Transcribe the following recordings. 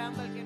estamos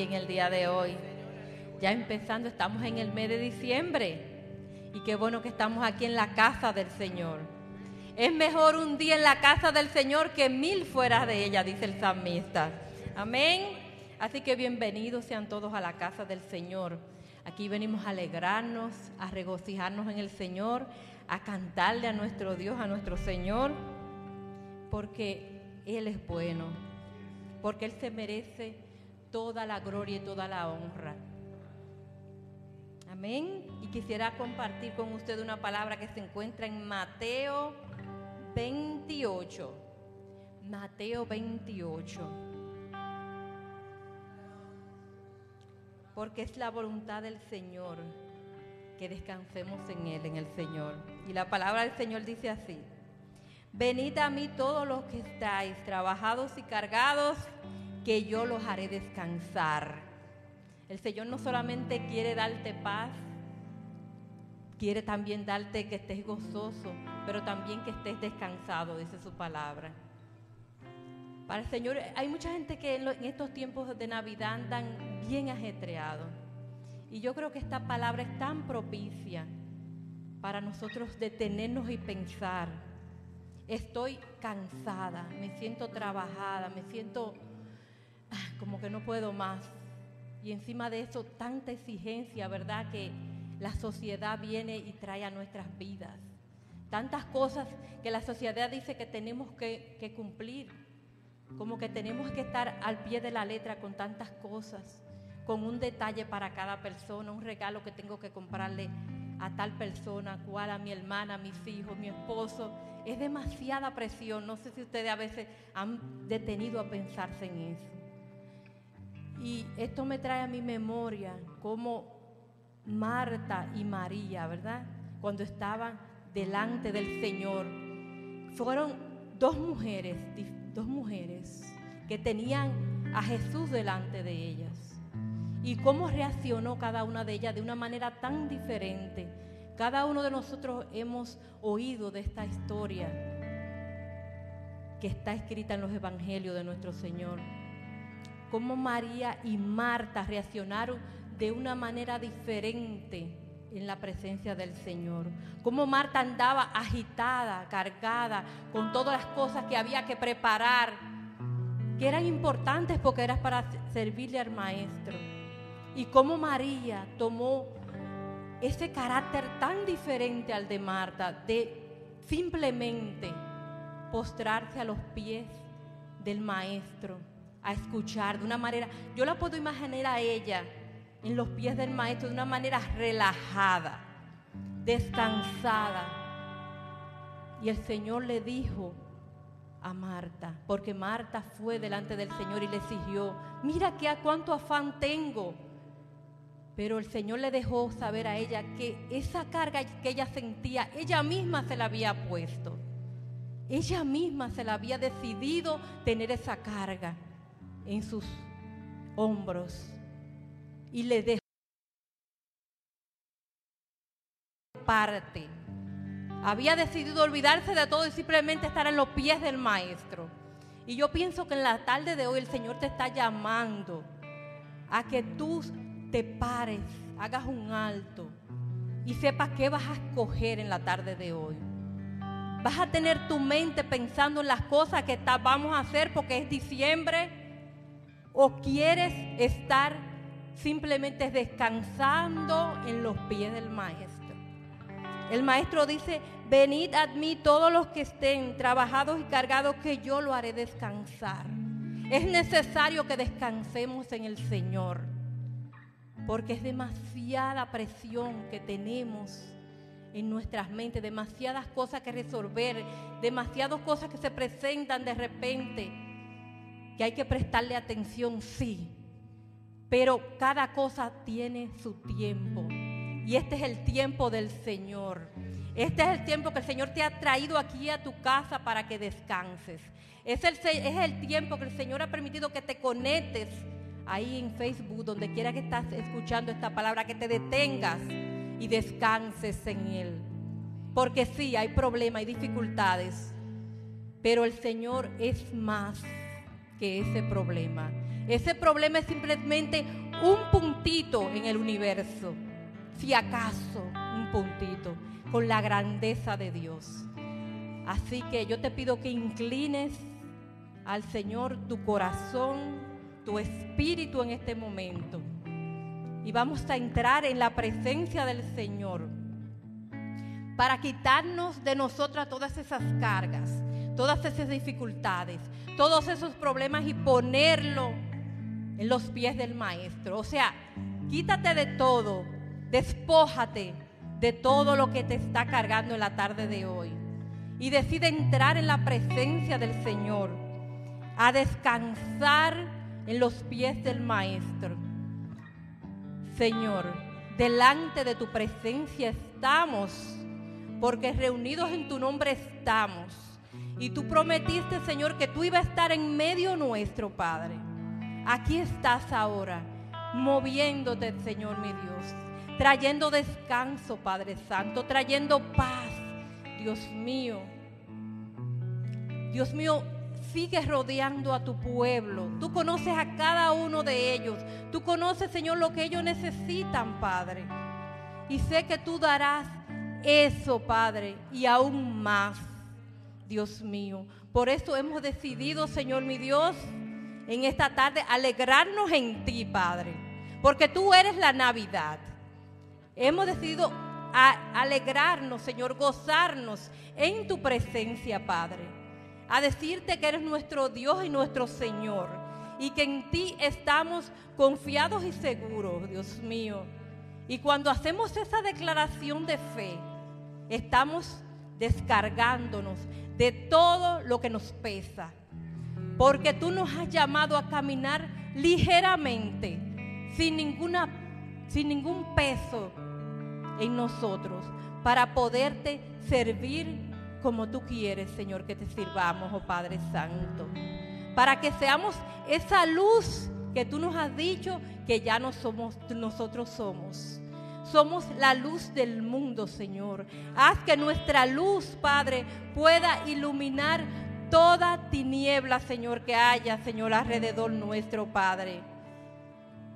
en el día de hoy. Ya empezando, estamos en el mes de diciembre. Y qué bueno que estamos aquí en la casa del Señor. Es mejor un día en la casa del Señor que mil fuera de ella, dice el salmista. Amén. Así que bienvenidos sean todos a la casa del Señor. Aquí venimos a alegrarnos, a regocijarnos en el Señor, a cantarle a nuestro Dios, a nuestro Señor, porque él es bueno, porque Él se merece toda la gloria y toda la honra. Amén. Y quisiera compartir con usted una palabra que se encuentra en Mateo 28. Mateo 28. Porque es la voluntad del Señor que descansemos en Él, en el Señor. Y la palabra del Señor dice así. Venid a mí todos los que estáis trabajados y cargados, que yo los haré descansar. El Señor no solamente quiere darte paz, quiere también darte que estés gozoso, pero también que estés descansado, dice su palabra. Para el Señor, hay mucha gente que en estos tiempos de Navidad andan bien ajetreados. Y yo creo que esta palabra es tan propicia para nosotros detenernos y pensar estoy cansada, me siento trabajada, me siento como que no puedo más. Y encima de eso, tanta exigencia, ¿verdad? Que la sociedad viene y trae a nuestras vidas. Tantas cosas que la sociedad dice que tenemos que, que cumplir. Como que tenemos que estar al pie de la letra con tantas cosas, con un detalle para cada persona, un regalo que tengo que comprarle a tal persona, cual a mi hermana, a mis hijos, mi esposo. Es demasiada presión. No sé si ustedes a veces han detenido a pensarse en eso. Y esto me trae a mi memoria como Marta y María, ¿verdad? Cuando estaban delante del Señor. Fueron dos mujeres, dos mujeres que tenían a Jesús delante de ellas y cómo reaccionó cada una de ellas de una manera tan diferente. Cada uno de nosotros hemos oído de esta historia que está escrita en los evangelios de nuestro Señor. Cómo María y Marta reaccionaron de una manera diferente en la presencia del Señor. Cómo Marta andaba agitada, cargada, con todas las cosas que había que preparar, que eran importantes porque eran para servirle al Maestro y cómo María tomó ese carácter tan diferente al de Marta, de simplemente postrarse a los pies del maestro, a escuchar de una manera, yo la puedo imaginar a ella en los pies del maestro de una manera relajada, descansada. Y el Señor le dijo a Marta, porque Marta fue delante del Señor y le exigió, mira que a cuánto afán tengo pero el Señor le dejó saber a ella que esa carga que ella sentía, ella misma se la había puesto. Ella misma se la había decidido tener esa carga en sus hombros. Y le dejó parte. Había decidido olvidarse de todo y simplemente estar en los pies del maestro. Y yo pienso que en la tarde de hoy el Señor te está llamando a que tú te pares, hagas un alto y sepas qué vas a escoger en la tarde de hoy. Vas a tener tu mente pensando en las cosas que vamos a hacer porque es diciembre o quieres estar simplemente descansando en los pies del maestro. El maestro dice, venid a mí todos los que estén trabajados y cargados que yo lo haré descansar. Es necesario que descansemos en el Señor porque es demasiada presión que tenemos en nuestras mentes, demasiadas cosas que resolver, demasiadas cosas que se presentan de repente, que hay que prestarle atención, sí, pero cada cosa tiene su tiempo. Y este es el tiempo del Señor. Este es el tiempo que el Señor te ha traído aquí a tu casa para que descanses. Es el, es el tiempo que el Señor ha permitido que te conectes ahí en Facebook, donde quiera que estás escuchando esta palabra, que te detengas y descanses en Él. Porque sí, hay problemas, hay dificultades, pero el Señor es más. Que ese problema. Ese problema es simplemente un puntito en el universo, si acaso un puntito, con la grandeza de Dios. Así que yo te pido que inclines al Señor tu corazón, tu espíritu en este momento. Y vamos a entrar en la presencia del Señor para quitarnos de nosotras todas esas cargas, todas esas dificultades, todos esos problemas y ponerlo en los pies del maestro. O sea, quítate de todo, despójate de todo lo que te está cargando en la tarde de hoy y decide entrar en la presencia del Señor, a descansar en los pies del maestro. Señor, delante de tu presencia estamos, porque reunidos en tu nombre estamos. Y tú prometiste, Señor, que tú ibas a estar en medio nuestro, Padre. Aquí estás ahora, moviéndote, Señor mi Dios, trayendo descanso, Padre Santo, trayendo paz, Dios mío. Dios mío, sigue rodeando a tu pueblo. Tú conoces a cada uno de ellos. Tú conoces, Señor, lo que ellos necesitan, Padre. Y sé que tú darás eso, Padre, y aún más, Dios mío. Por eso hemos decidido, Señor mi Dios, en esta tarde alegrarnos en ti, Padre, porque tú eres la Navidad. Hemos decidido alegrarnos, Señor, gozarnos en tu presencia, Padre. A decirte que eres nuestro Dios y nuestro Señor y que en ti estamos confiados y seguros, Dios mío. Y cuando hacemos esa declaración de fe, estamos descargándonos de todo lo que nos pesa, porque tú nos has llamado a caminar ligeramente, sin, ninguna, sin ningún peso en nosotros, para poderte servir como tú quieres, Señor, que te sirvamos, oh Padre Santo. Para que seamos esa luz que tú nos has dicho que ya no somos, nosotros somos. Somos la luz del mundo, Señor. Haz que nuestra luz, Padre, pueda iluminar toda tiniebla, Señor, que haya, Señor, alrededor nuestro, Padre.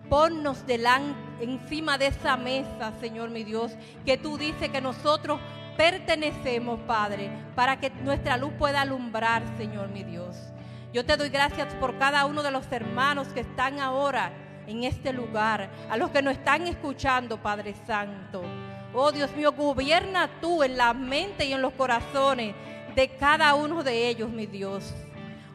Ponnos delante, encima de esa mesa, Señor mi Dios, que tú dices que nosotros pertenecemos, Padre, para que nuestra luz pueda alumbrar, Señor mi Dios. Yo te doy gracias por cada uno de los hermanos que están ahora en este lugar, a los que nos están escuchando, Padre Santo. Oh Dios mío, gobierna tú en la mente y en los corazones de cada uno de ellos, mi Dios.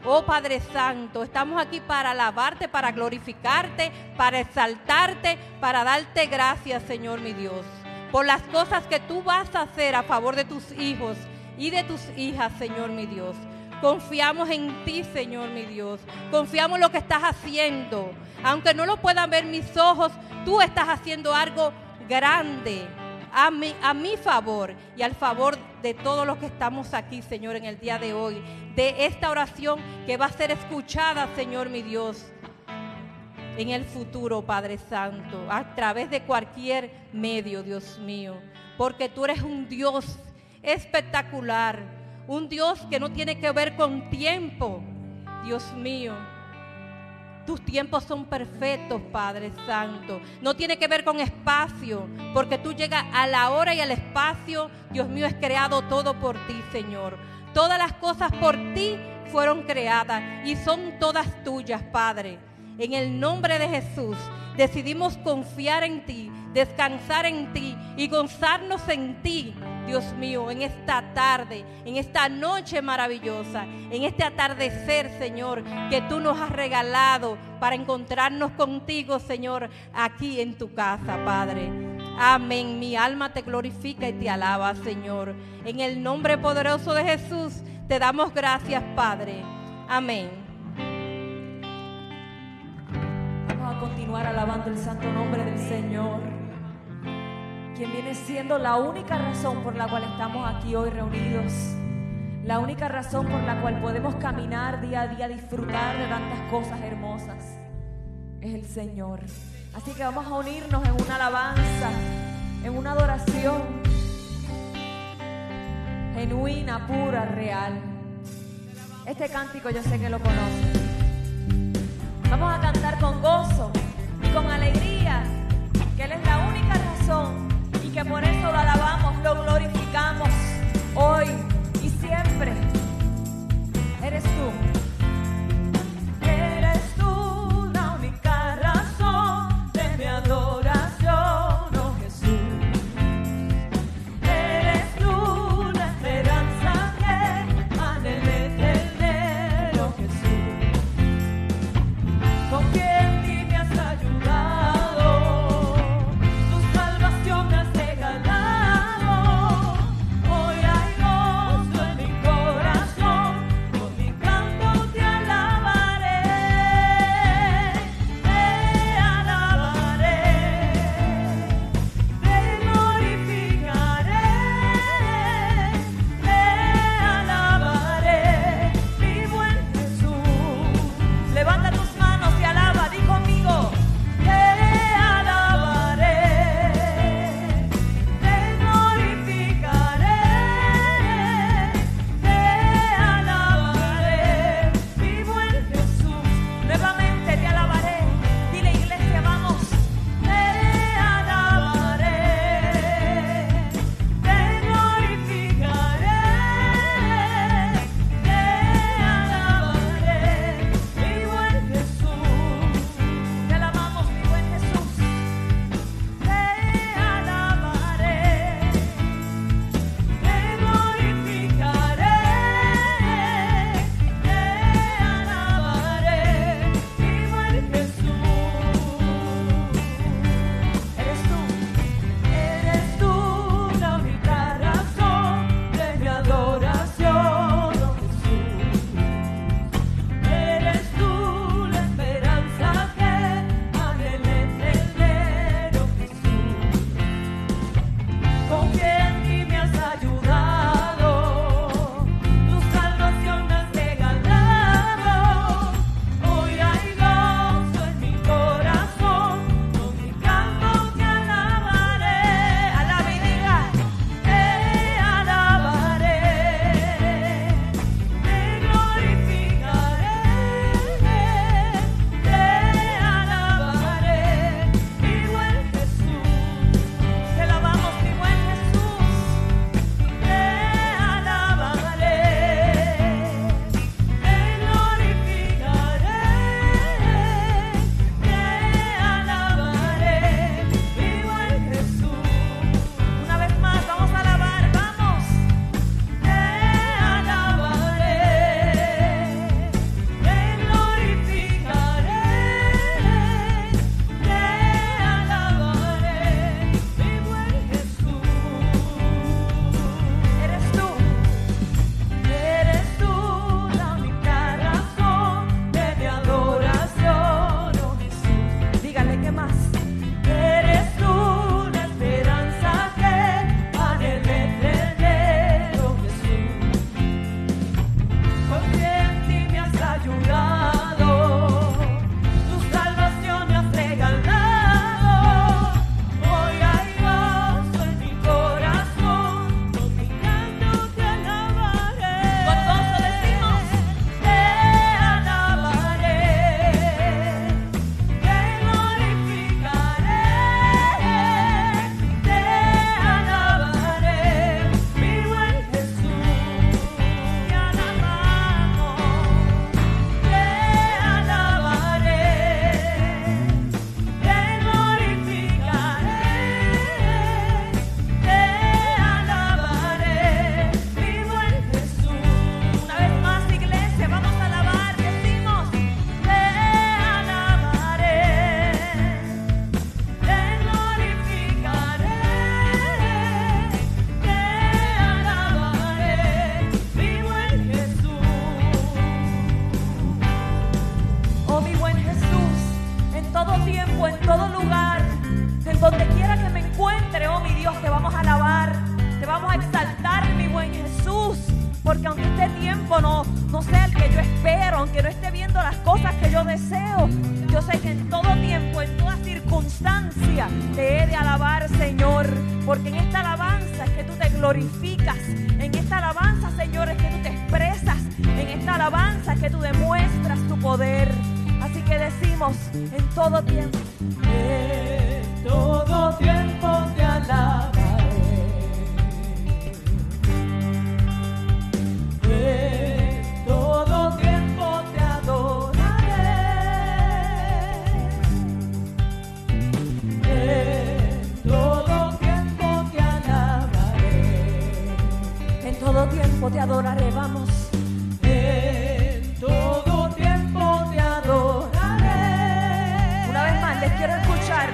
Oh Padre Santo, estamos aquí para alabarte, para glorificarte, para exaltarte, para darte gracias, Señor mi Dios, por las cosas que tú vas a hacer a favor de tus hijos y de tus hijas, Señor mi Dios. Confiamos en ti, Señor mi Dios. Confiamos en lo que estás haciendo. Aunque no lo puedan ver mis ojos, tú estás haciendo algo grande a mi, a mi favor y al favor de todos los que estamos aquí, Señor, en el día de hoy. De esta oración que va a ser escuchada, Señor mi Dios, en el futuro, Padre Santo, a través de cualquier medio, Dios mío. Porque tú eres un Dios espectacular, un Dios que no tiene que ver con tiempo, Dios mío tus tiempos son perfectos, Padre Santo. No tiene que ver con espacio, porque tú llegas a la hora y al espacio. Dios mío, es creado todo por ti, Señor. Todas las cosas por ti fueron creadas y son todas tuyas, Padre. En el nombre de Jesús decidimos confiar en ti, descansar en ti y gozarnos en ti Dios mío, en esta tarde, en esta noche maravillosa, en este atardecer, Señor, que tú nos has regalado para encontrarnos contigo, Señor, aquí en tu casa, Padre. Amén. Mi alma te glorifica y te alaba, Señor. En el nombre poderoso de Jesús, te damos gracias, Padre. Amén. Vamos a continuar alabando el santo nombre del Señor quien viene siendo la única razón por la cual estamos aquí hoy reunidos, la única razón por la cual podemos caminar día a día, disfrutar de tantas cosas hermosas, es el Señor. Así que vamos a unirnos en una alabanza, en una adoración genuina, pura, real. Este cántico yo sé que lo conocen. Vamos a cantar con gozo y con alegría, que Él es la única razón que por eso lo alabamos, lo glorificamos hoy y siempre. Eres tú.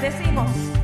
Decimos.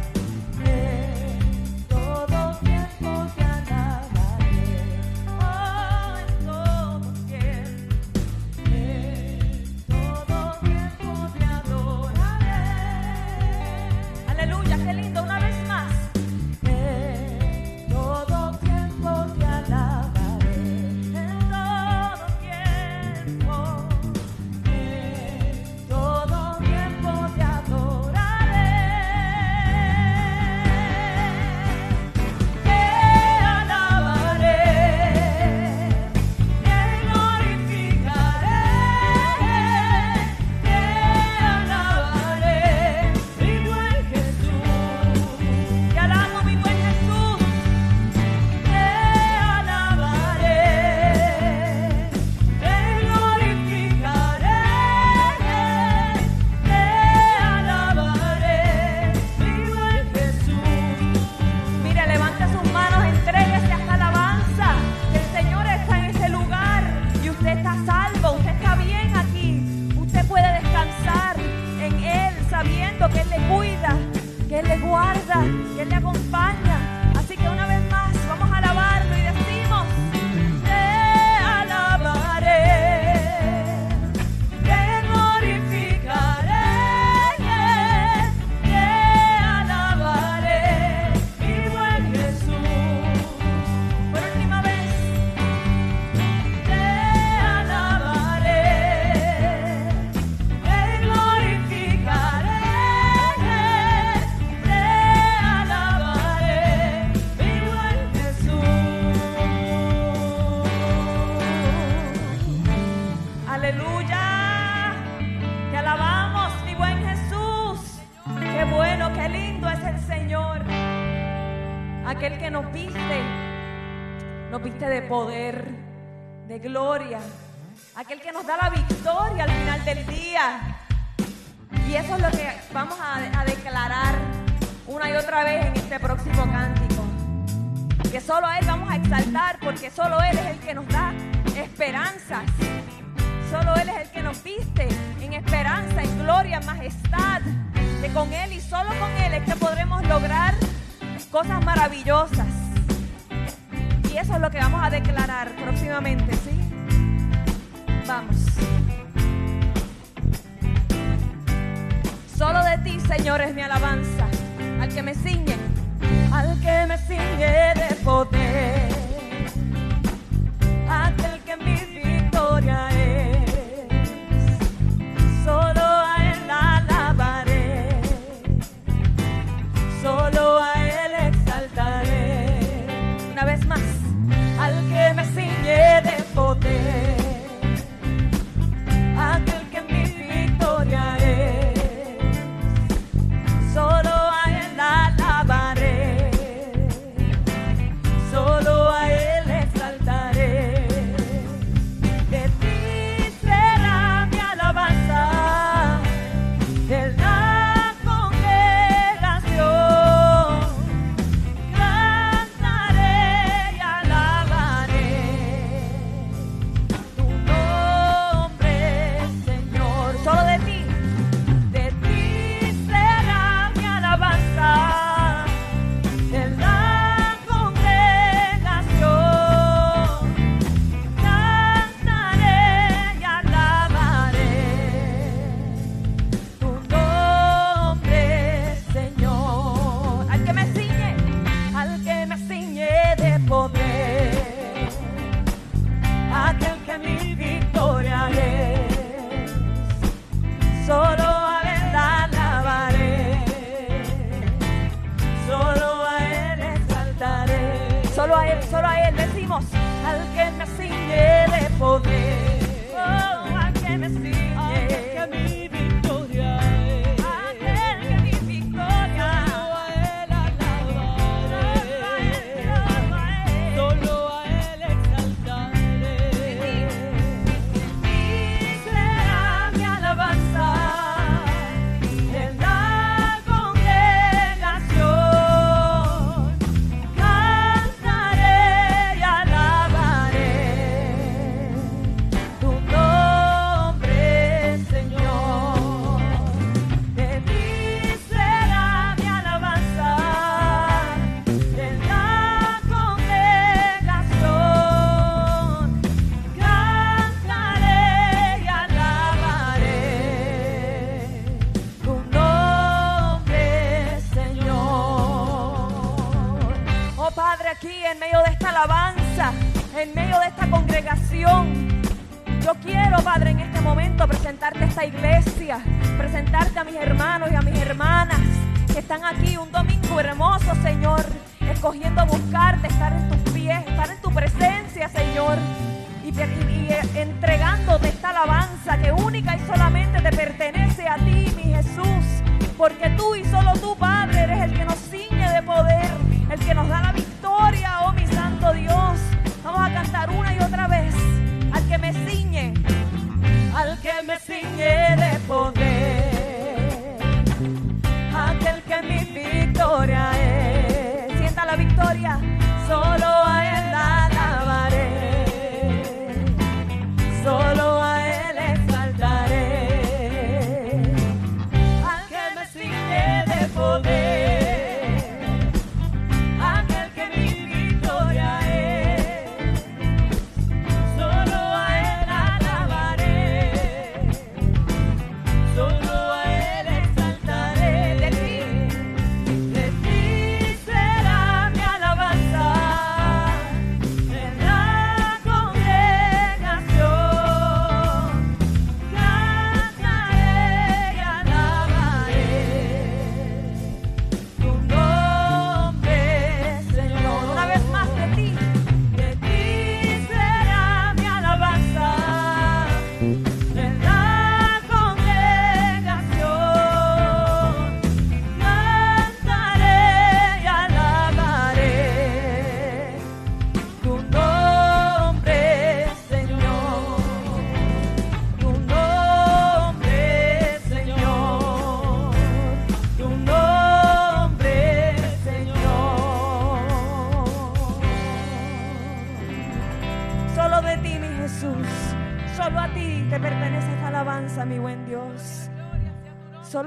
poder, de gloria. Aquel que nos da la victoria al final del día. Y eso es lo que vamos a, declarar una y otra vez en este próximo cántico. Que solo a Él vamos a exaltar porque solo Él es el que nos da esperanzas. Solo Él es el que nos viste en esperanza, en gloria, en majestad. Que con Él y solo con Él es que podremos lograr cosas maravillosas.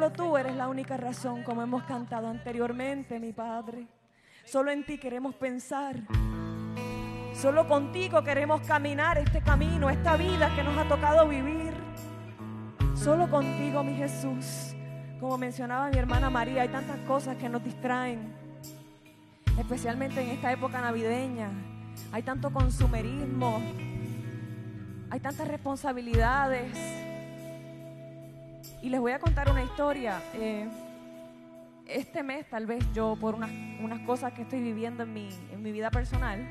Solo tú eres la única razón, como hemos cantado anteriormente, mi Padre. Solo en ti queremos pensar. Solo contigo queremos caminar este camino, esta vida que nos ha tocado vivir. Solo contigo, mi Jesús. Como mencionaba mi hermana María, hay tantas cosas que nos distraen, especialmente en esta época navideña. Hay tanto consumerismo, hay tantas responsabilidades. Y les voy a contar una historia. Eh, este mes, tal vez yo, por unas, unas cosas que estoy viviendo en mi, en mi vida personal,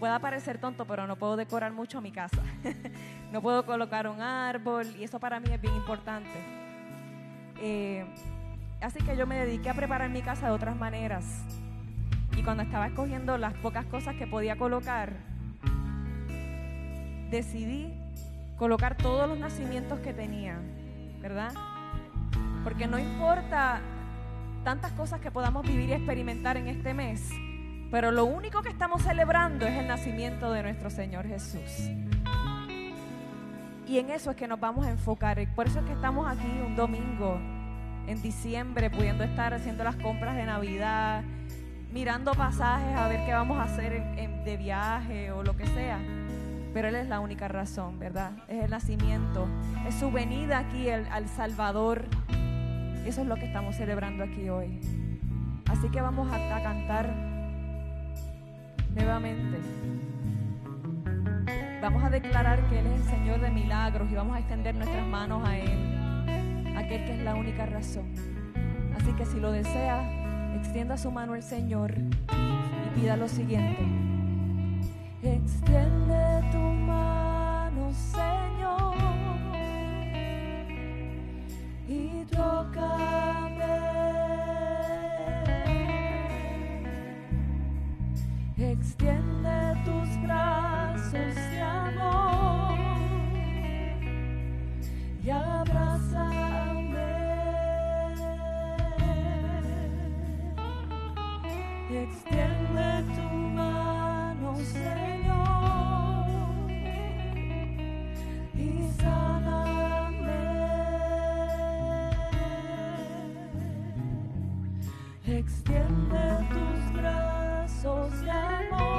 pueda parecer tonto, pero no puedo decorar mucho mi casa. no puedo colocar un árbol y eso para mí es bien importante. Eh, así que yo me dediqué a preparar mi casa de otras maneras. Y cuando estaba escogiendo las pocas cosas que podía colocar, decidí colocar todos los nacimientos que tenía, ¿verdad? Porque no importa tantas cosas que podamos vivir y experimentar en este mes, pero lo único que estamos celebrando es el nacimiento de nuestro Señor Jesús. Y en eso es que nos vamos a enfocar. Por eso es que estamos aquí un domingo en diciembre, pudiendo estar haciendo las compras de Navidad, mirando pasajes a ver qué vamos a hacer en- de viaje o lo que sea. Pero Él es la única razón, ¿verdad? Es el nacimiento, es su venida aquí al Salvador. Eso es lo que estamos celebrando aquí hoy. Así que vamos a, a cantar nuevamente. Vamos a declarar que Él es el Señor de milagros y vamos a extender nuestras manos a Él, aquel que es la única razón. Así que si lo desea, extienda su mano al Señor y pida lo siguiente. Extiende tu mano, Señor, y tócame. Extiende tus brazos de amor y abrázame. Extiende Extiende tus brazos de amor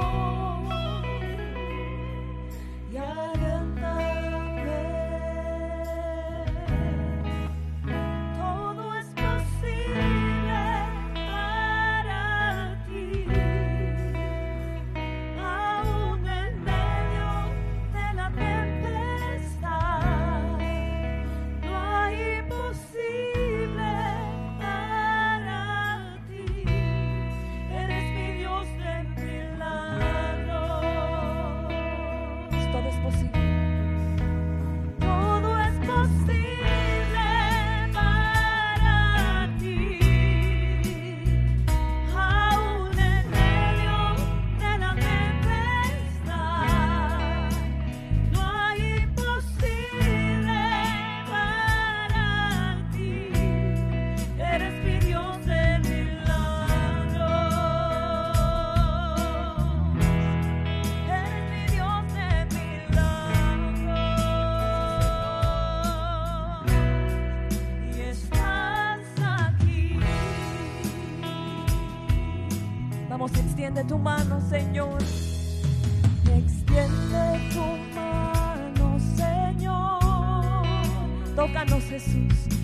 Extiende tu mano, Señor. Extiende tu mano, Señor. Tócanos, Jesús.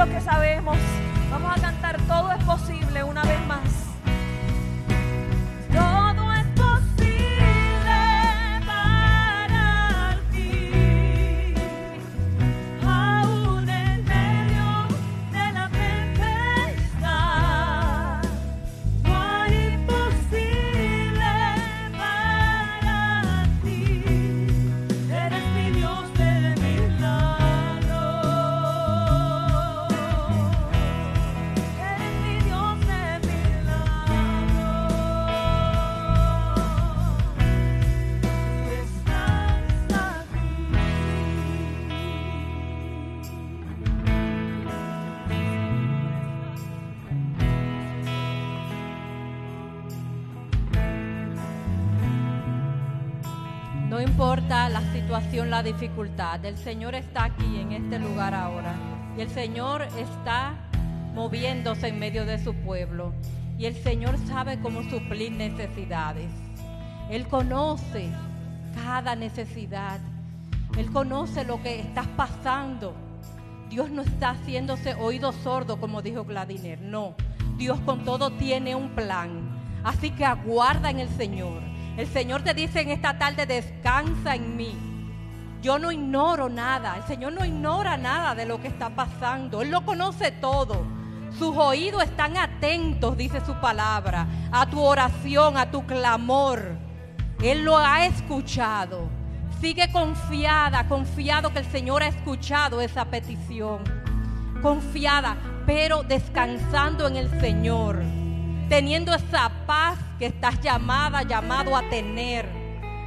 Lo que sabemos. Vamos a cantar Todo es posible una vez más. La dificultad, el Señor está aquí en este lugar ahora. Y el Señor está moviéndose en medio de su pueblo. Y el Señor sabe cómo suplir necesidades. Él conoce cada necesidad. Él conoce lo que estás pasando. Dios no está haciéndose oído sordo, como dijo Gladiner. No, Dios con todo tiene un plan. Así que aguarda en el Señor. El Señor te dice en esta tarde, descansa en mí. Yo no ignoro nada. El Señor no ignora nada de lo que está pasando. Él lo conoce todo. Sus oídos están atentos, dice su palabra, a tu oración, a tu clamor. Él lo ha escuchado. Sigue confiada, confiado que el Señor ha escuchado esa petición. Confiada, pero descansando en el Señor. Teniendo esa paz que estás llamada, llamado a tener.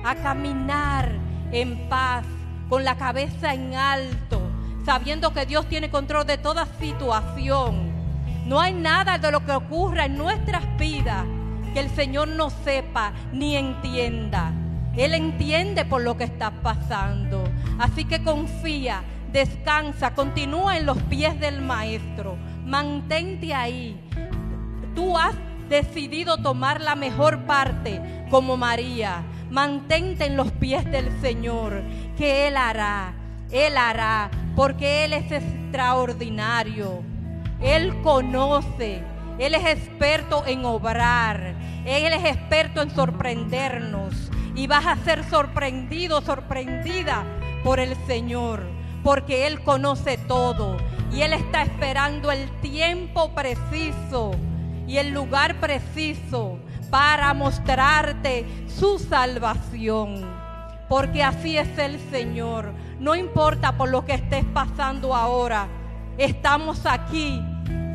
A caminar en paz, con la cabeza en alto, sabiendo que Dios tiene control de toda situación. No hay nada de lo que ocurra en nuestras vidas que el Señor no sepa ni entienda. Él entiende por lo que estás pasando. Así que confía, descansa, continúa en los pies del Maestro. Mantente ahí. Tú has decidido tomar la mejor parte como María. Mantente en los pies del Señor, que Él hará. Él hará, porque Él es extraordinario. Él conoce, Él es experto en obrar, Él es experto en sorprendernos. Y vas a ser sorprendido, sorprendida por el Señor, porque Él conoce todo y Él está esperando el tiempo preciso y el lugar preciso para mostrarte su salvación. Porque así es el Señor. No importa por lo que estés pasando ahora. Estamos aquí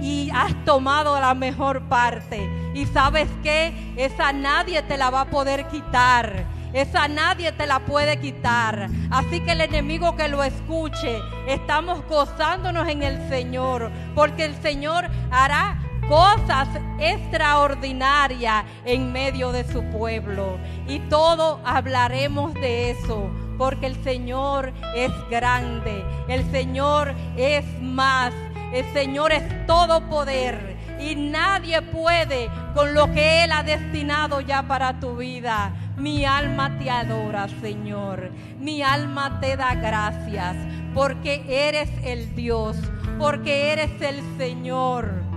y has tomado la mejor parte. Y sabes que esa nadie te la va a poder quitar. Esa nadie te la puede quitar. Así que el enemigo que lo escuche, estamos gozándonos en el Señor. Porque el Señor hará cosas extraordinarias en medio de su pueblo. Y todo hablaremos de eso, porque el Señor es grande, el Señor es más, el Señor es todo poder. Y nadie puede con lo que Él ha destinado ya para tu vida. Mi alma te adora, Señor. Mi alma te da gracias porque eres el Dios, porque eres el Señor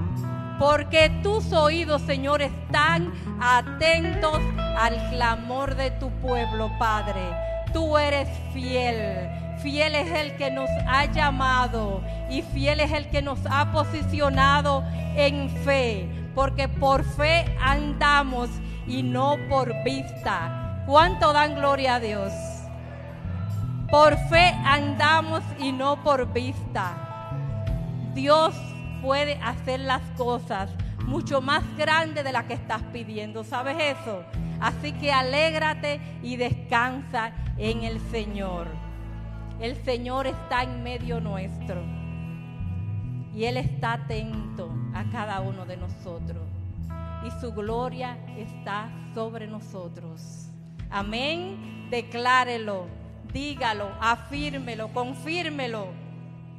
porque tus oídos, Señor, están atentos al clamor de tu pueblo, Padre. Tú eres fiel. Fiel es el que nos ha llamado y fiel es el que nos ha posicionado en fe, porque por fe andamos y no por vista. ¿Cuánto dan gloria a Dios? Por fe andamos y no por vista. Dios puede hacer las cosas mucho más grandes de las que estás pidiendo. ¿Sabes eso? Así que alégrate y descansa en el Señor. El Señor está en medio nuestro. Y Él está atento a cada uno de nosotros. Y su gloria está sobre nosotros. Amén. Declárelo, dígalo, afírmelo, confírmelo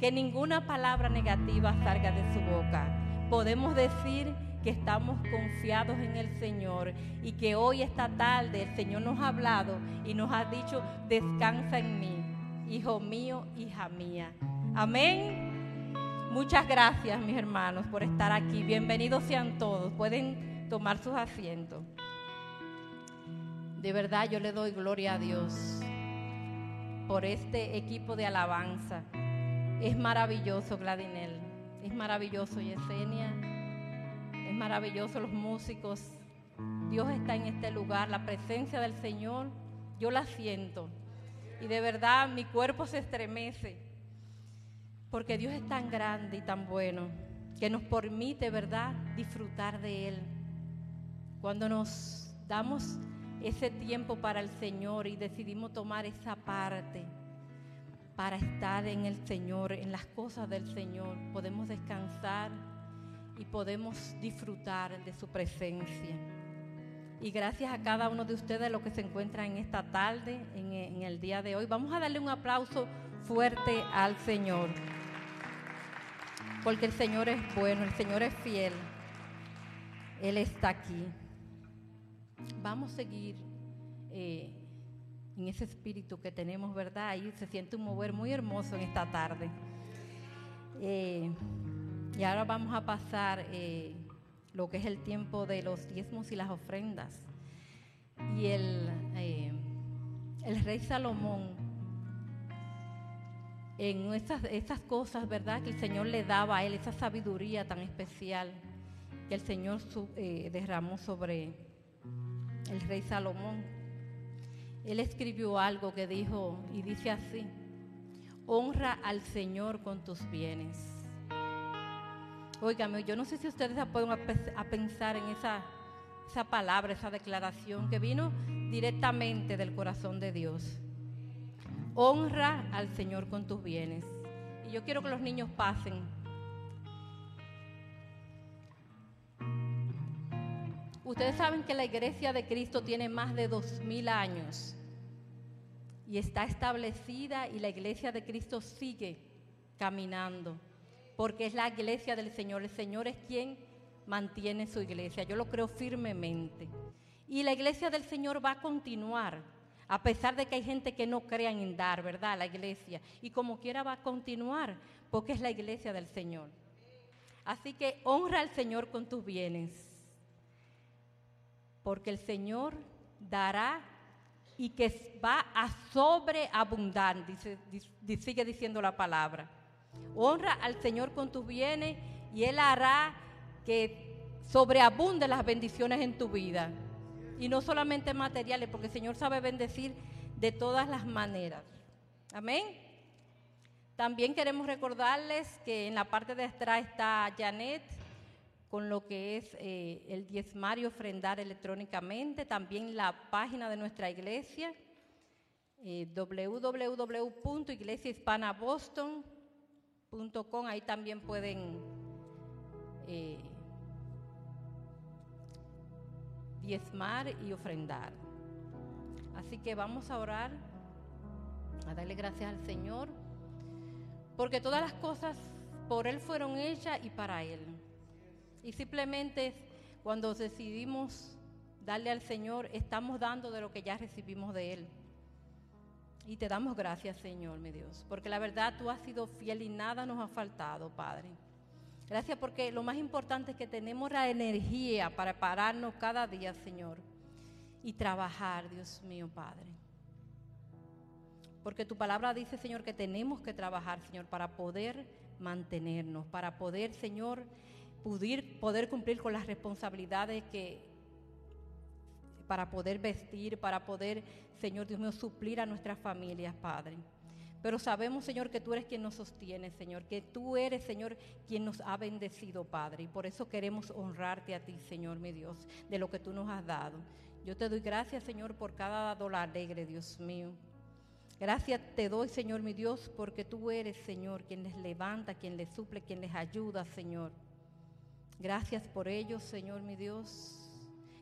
que ninguna palabra negativa salga de su boca. Podemos decir que estamos confiados en el Señor y que hoy esta tarde el Señor nos ha hablado y nos ha dicho, descansa en mí, hijo mío, hija mía. Amén. Muchas gracias, mis hermanos, por estar aquí. Bienvenidos sean todos. Pueden tomar sus asientos. De verdad yo le doy gloria a Dios por este equipo de alabanza. Es maravilloso Gladinel, es maravilloso Yesenia, es maravilloso los músicos. Dios está en este lugar, la presencia del Señor, yo la siento. Y de verdad mi cuerpo se estremece, porque Dios es tan grande y tan bueno, que nos permite, ¿verdad?, disfrutar de Él. Cuando nos damos ese tiempo para el Señor y decidimos tomar esa parte para estar en el Señor, en las cosas del Señor. Podemos descansar y podemos disfrutar de su presencia. Y gracias a cada uno de ustedes los que se encuentran en esta tarde, en, el día de hoy. Vamos a darle un aplauso fuerte al Señor. Porque el Señor es bueno, el Señor es fiel. Él está aquí. Vamos a seguir. Eh, en ese espíritu que tenemos, ¿verdad? Ahí se siente un mover muy hermoso en esta tarde. Eh, y ahora vamos a pasar eh, lo que es el tiempo de los diezmos y las ofrendas. Y el, eh, el rey Salomón, en esas, esas cosas, ¿verdad? Que el Señor le daba a él, esa sabiduría tan especial que el Señor derramó sobre el rey Salomón él escribió algo que dijo y dice así, honra al Señor con tus bienes. Óigame, yo no sé si ustedes pueden a pensar en esa, esa palabra, esa declaración que vino directamente del corazón de Dios. Honra al Señor con tus bienes. Y yo quiero que los niños pasen Ustedes saben que la iglesia de Cristo tiene más de dos mil años. y está establecida y la iglesia de Cristo sigue caminando, porque es la iglesia del Señor. El Señor es quien mantiene su iglesia. Yo lo creo firmemente. Y la iglesia del Señor va a continuar, a pesar de que hay gente que no crean en dar, ¿verdad? La iglesia. Y como quiera va a continuar, porque es la iglesia del Señor. Así que honra al Señor con tus bienes, porque el Señor dará y que va a sobreabundar, sigue diciendo la palabra. Honra al Señor con tus bienes y Él hará que sobreabunde las bendiciones en tu vida. Y no solamente materiales, porque el Señor sabe bendecir de todas las maneras. Amén. También queremos recordarles que en la parte de atrás está Janet con lo que es eh, el diezmario ofrendar electrónicamente, también la página de nuestra iglesia, eh, www.iglesiahispanaboston.com, ahí también pueden eh, diezmar y ofrendar. Así que vamos a orar, a darle gracias al Señor, porque todas las cosas por Él fueron hechas y para Él. Y simplemente cuando decidimos darle al Señor, estamos dando de lo que ya recibimos de Él. Y te damos gracias, Señor, mi Dios, porque la verdad tú has sido fiel y nada nos ha faltado, Padre. Gracias porque lo más importante es que tenemos la energía para pararnos cada día, Señor, y trabajar, Dios mío, Padre. Porque tu palabra dice, Señor, que tenemos que trabajar, Señor, para poder mantenernos, para poder, Señor, poder, poder cumplir con las responsabilidades que para poder vestir, para poder, Señor Dios mío, suplir a nuestras familias, Padre. Pero sabemos, Señor, que tú eres quien nos sostiene, Señor, que tú eres, Señor, quien nos ha bendecido, Padre. Y por eso queremos honrarte a ti, Señor, mi Dios, de lo que tú nos has dado. Yo te doy gracias, Señor, por cada dólar alegre, Dios mío. Gracias te doy, Señor, mi Dios, porque tú eres, Señor, quien les levanta, quien les suple, quien les ayuda, Señor. Gracias por ellos, Señor mi Dios.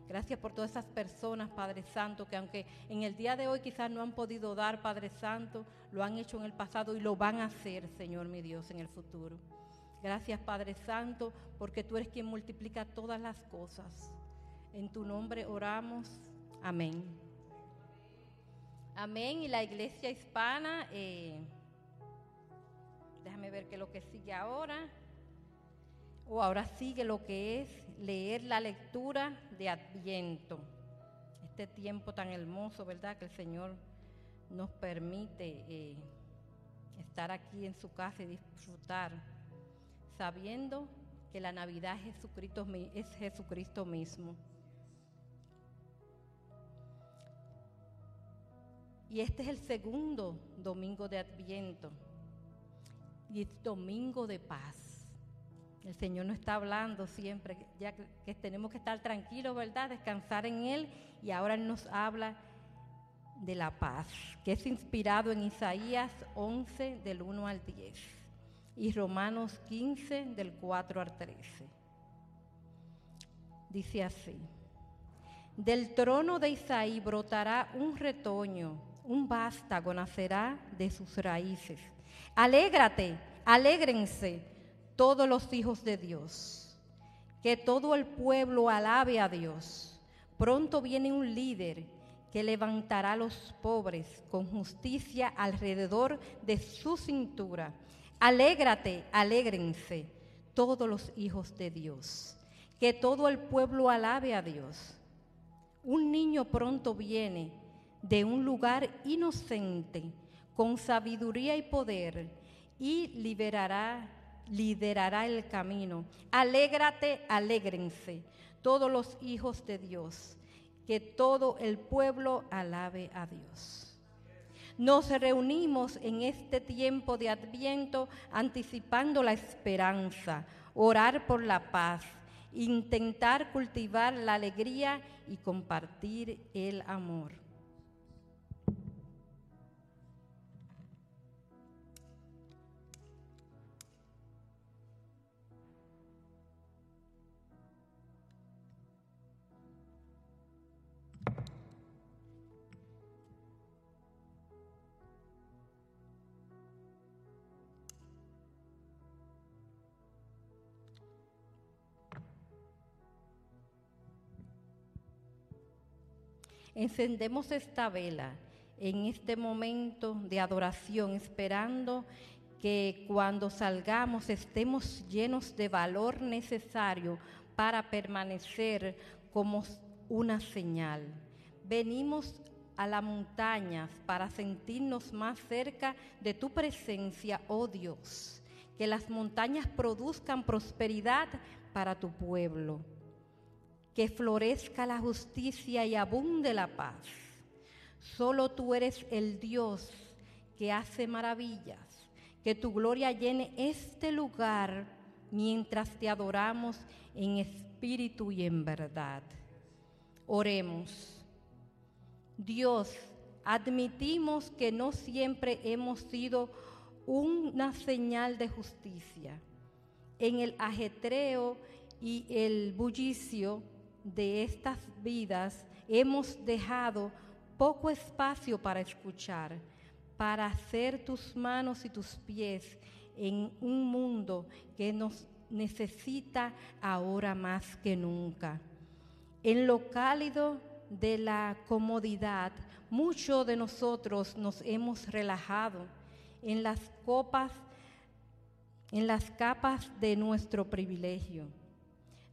Gracias por todas esas personas, Padre Santo, que aunque en el día de hoy quizás no han podido dar, Padre Santo, lo han hecho en el pasado y lo van a hacer, Señor mi Dios, en el futuro. Gracias, Padre Santo, porque tú eres quien multiplica todas las cosas. En tu nombre oramos. Amén. Amén. Y la iglesia hispana, eh, déjame ver qué es lo que sigue ahora o ahora sigue lo que es leer la lectura de Adviento. Este tiempo tan hermoso, ¿verdad? Que el Señor nos permite eh, estar aquí en su casa y disfrutar, sabiendo que la Navidad es Jesucristo, es Jesucristo mismo. Y este es el segundo domingo de Adviento. Y es domingo de paz. El Señor nos está hablando siempre, ya que, tenemos que estar tranquilos, ¿verdad? Descansar en Él. Y ahora Él nos habla de la paz, que es inspirado en Isaías 11 del 1 al 10 y Romanos 15 del 4 al 13. Dice así, del trono de Isaí brotará un retoño, un vástago nacerá de sus raíces. Alégrate, alégrense todos los hijos de Dios. Que todo el pueblo alabe a Dios. Pronto viene un líder que levantará a los pobres con justicia alrededor de su cintura. Alégrate, alégrense todos los hijos de Dios. Que todo el pueblo alabe a Dios. Un niño pronto viene de un lugar inocente, con sabiduría y poder, y liberará liderará el camino. Alégrate, alégrense todos los hijos de Dios, que todo el pueblo alabe a Dios. Nos reunimos en este tiempo de adviento anticipando la esperanza, orar por la paz, intentar cultivar la alegría y compartir el amor. Encendemos esta vela en este momento de adoración, esperando que cuando salgamos estemos llenos de valor necesario para permanecer como una señal. Venimos a las montañas para sentirnos más cerca de tu presencia, oh Dios. Que las montañas produzcan prosperidad para tu pueblo. Que florezca la justicia y abunde la paz. Solo tú eres el Dios que hace maravillas que tu gloria llene este lugar mientras te adoramos en espíritu y en verdad. Oremos. Dios, admitimos que no siempre hemos sido una señal de justicia. En el ajetreo y el bullicio de estas vidas hemos dejado poco espacio para escuchar para hacer tus manos y tus pies en un mundo que nos necesita ahora más que nunca. En lo cálido de la comodidad, muchos de nosotros nos hemos relajado en las copas, en las capas de nuestro privilegio.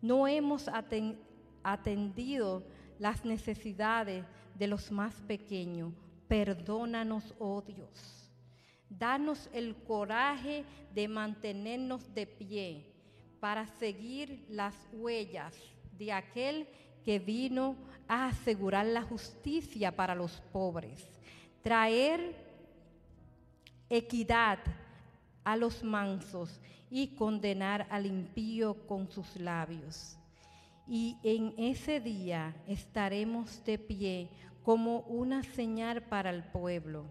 No hemos atendido las necesidades de los más pequeños Perdónanos, oh Dios. Danos el coraje de mantenernos de pie para seguir las huellas de aquel que vino a asegurar la justicia para los pobres, traer equidad a los mansos y condenar al impío con sus labios. Y en ese día estaremos de pie como una señal para el pueblo.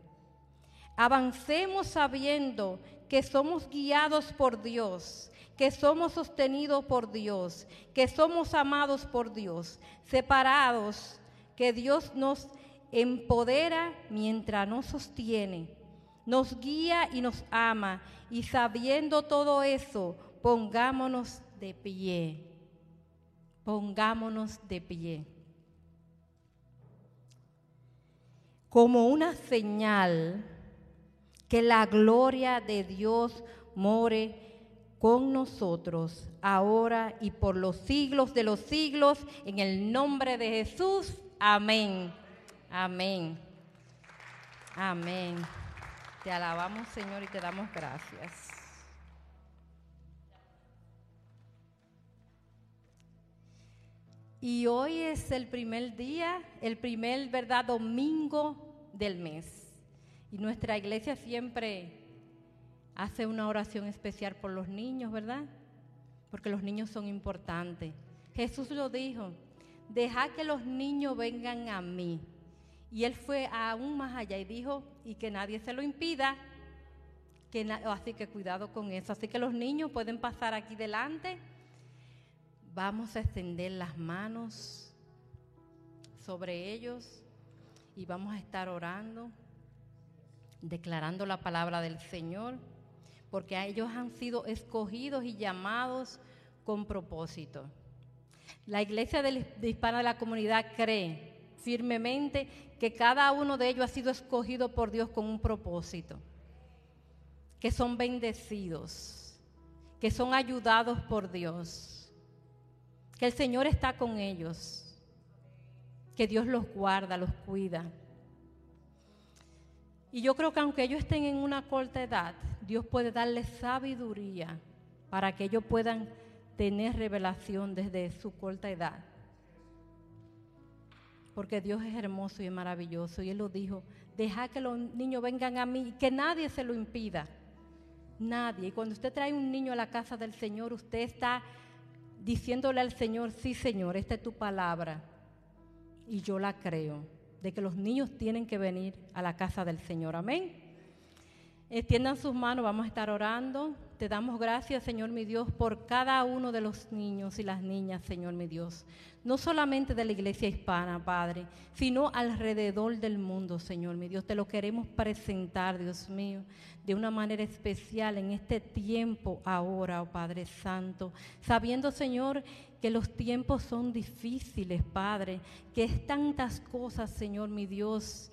Avancemos sabiendo que somos guiados por Dios, que somos sostenidos por Dios, que somos amados por Dios, separados, que Dios nos empodera mientras nos sostiene, nos guía y nos ama. Y sabiendo todo eso, pongámonos de pie. Pongámonos de pie. como una señal que la gloria de Dios more con nosotros ahora y por los siglos de los siglos, en el nombre de Jesús. Amén. Amén. Amén. Te alabamos, Señor, y te damos gracias. Y hoy es el primer día, el primer, ¿verdad?, domingo del mes. Y nuestra iglesia siempre hace una oración especial por los niños, ¿verdad? Porque los niños son importantes. Jesús lo dijo, deja que los niños vengan a mí. Y él fue aún más allá y dijo, y que nadie se lo impida, que así que cuidado con eso. Así que los niños pueden pasar aquí delante Vamos a extender las manos sobre ellos y vamos a estar orando, declarando la palabra del Señor, porque ellos han sido escogidos y llamados con propósito. La iglesia de hispana de la comunidad cree firmemente que cada uno de ellos ha sido escogido por Dios con un propósito, que son bendecidos, que son ayudados por Dios que el Señor está con ellos, que Dios los guarda, los cuida. Y yo creo que aunque ellos estén en una corta edad, Dios puede darles sabiduría para que ellos puedan tener revelación desde su corta edad. Porque Dios es hermoso y es maravilloso. Y Él lo dijo, deja que los niños vengan a mí y que nadie se lo impida. Nadie. Y cuando usted trae un niño a la casa del Señor, usted está diciéndole al Señor, sí Señor, esta es tu palabra y yo la creo, de que los niños tienen que venir a la casa del Señor. Amén. Extiendan sus manos, vamos a estar orando. Te damos gracias, Señor mi Dios, por cada uno de los niños y las niñas, Señor mi Dios. No solamente de la iglesia hispana, Padre, sino alrededor del mundo, Señor mi Dios. Te lo queremos presentar, Dios mío, de una manera especial en este tiempo ahora, oh Padre Santo. Sabiendo, Señor, que los tiempos son difíciles, Padre, que es tantas cosas, Señor mi Dios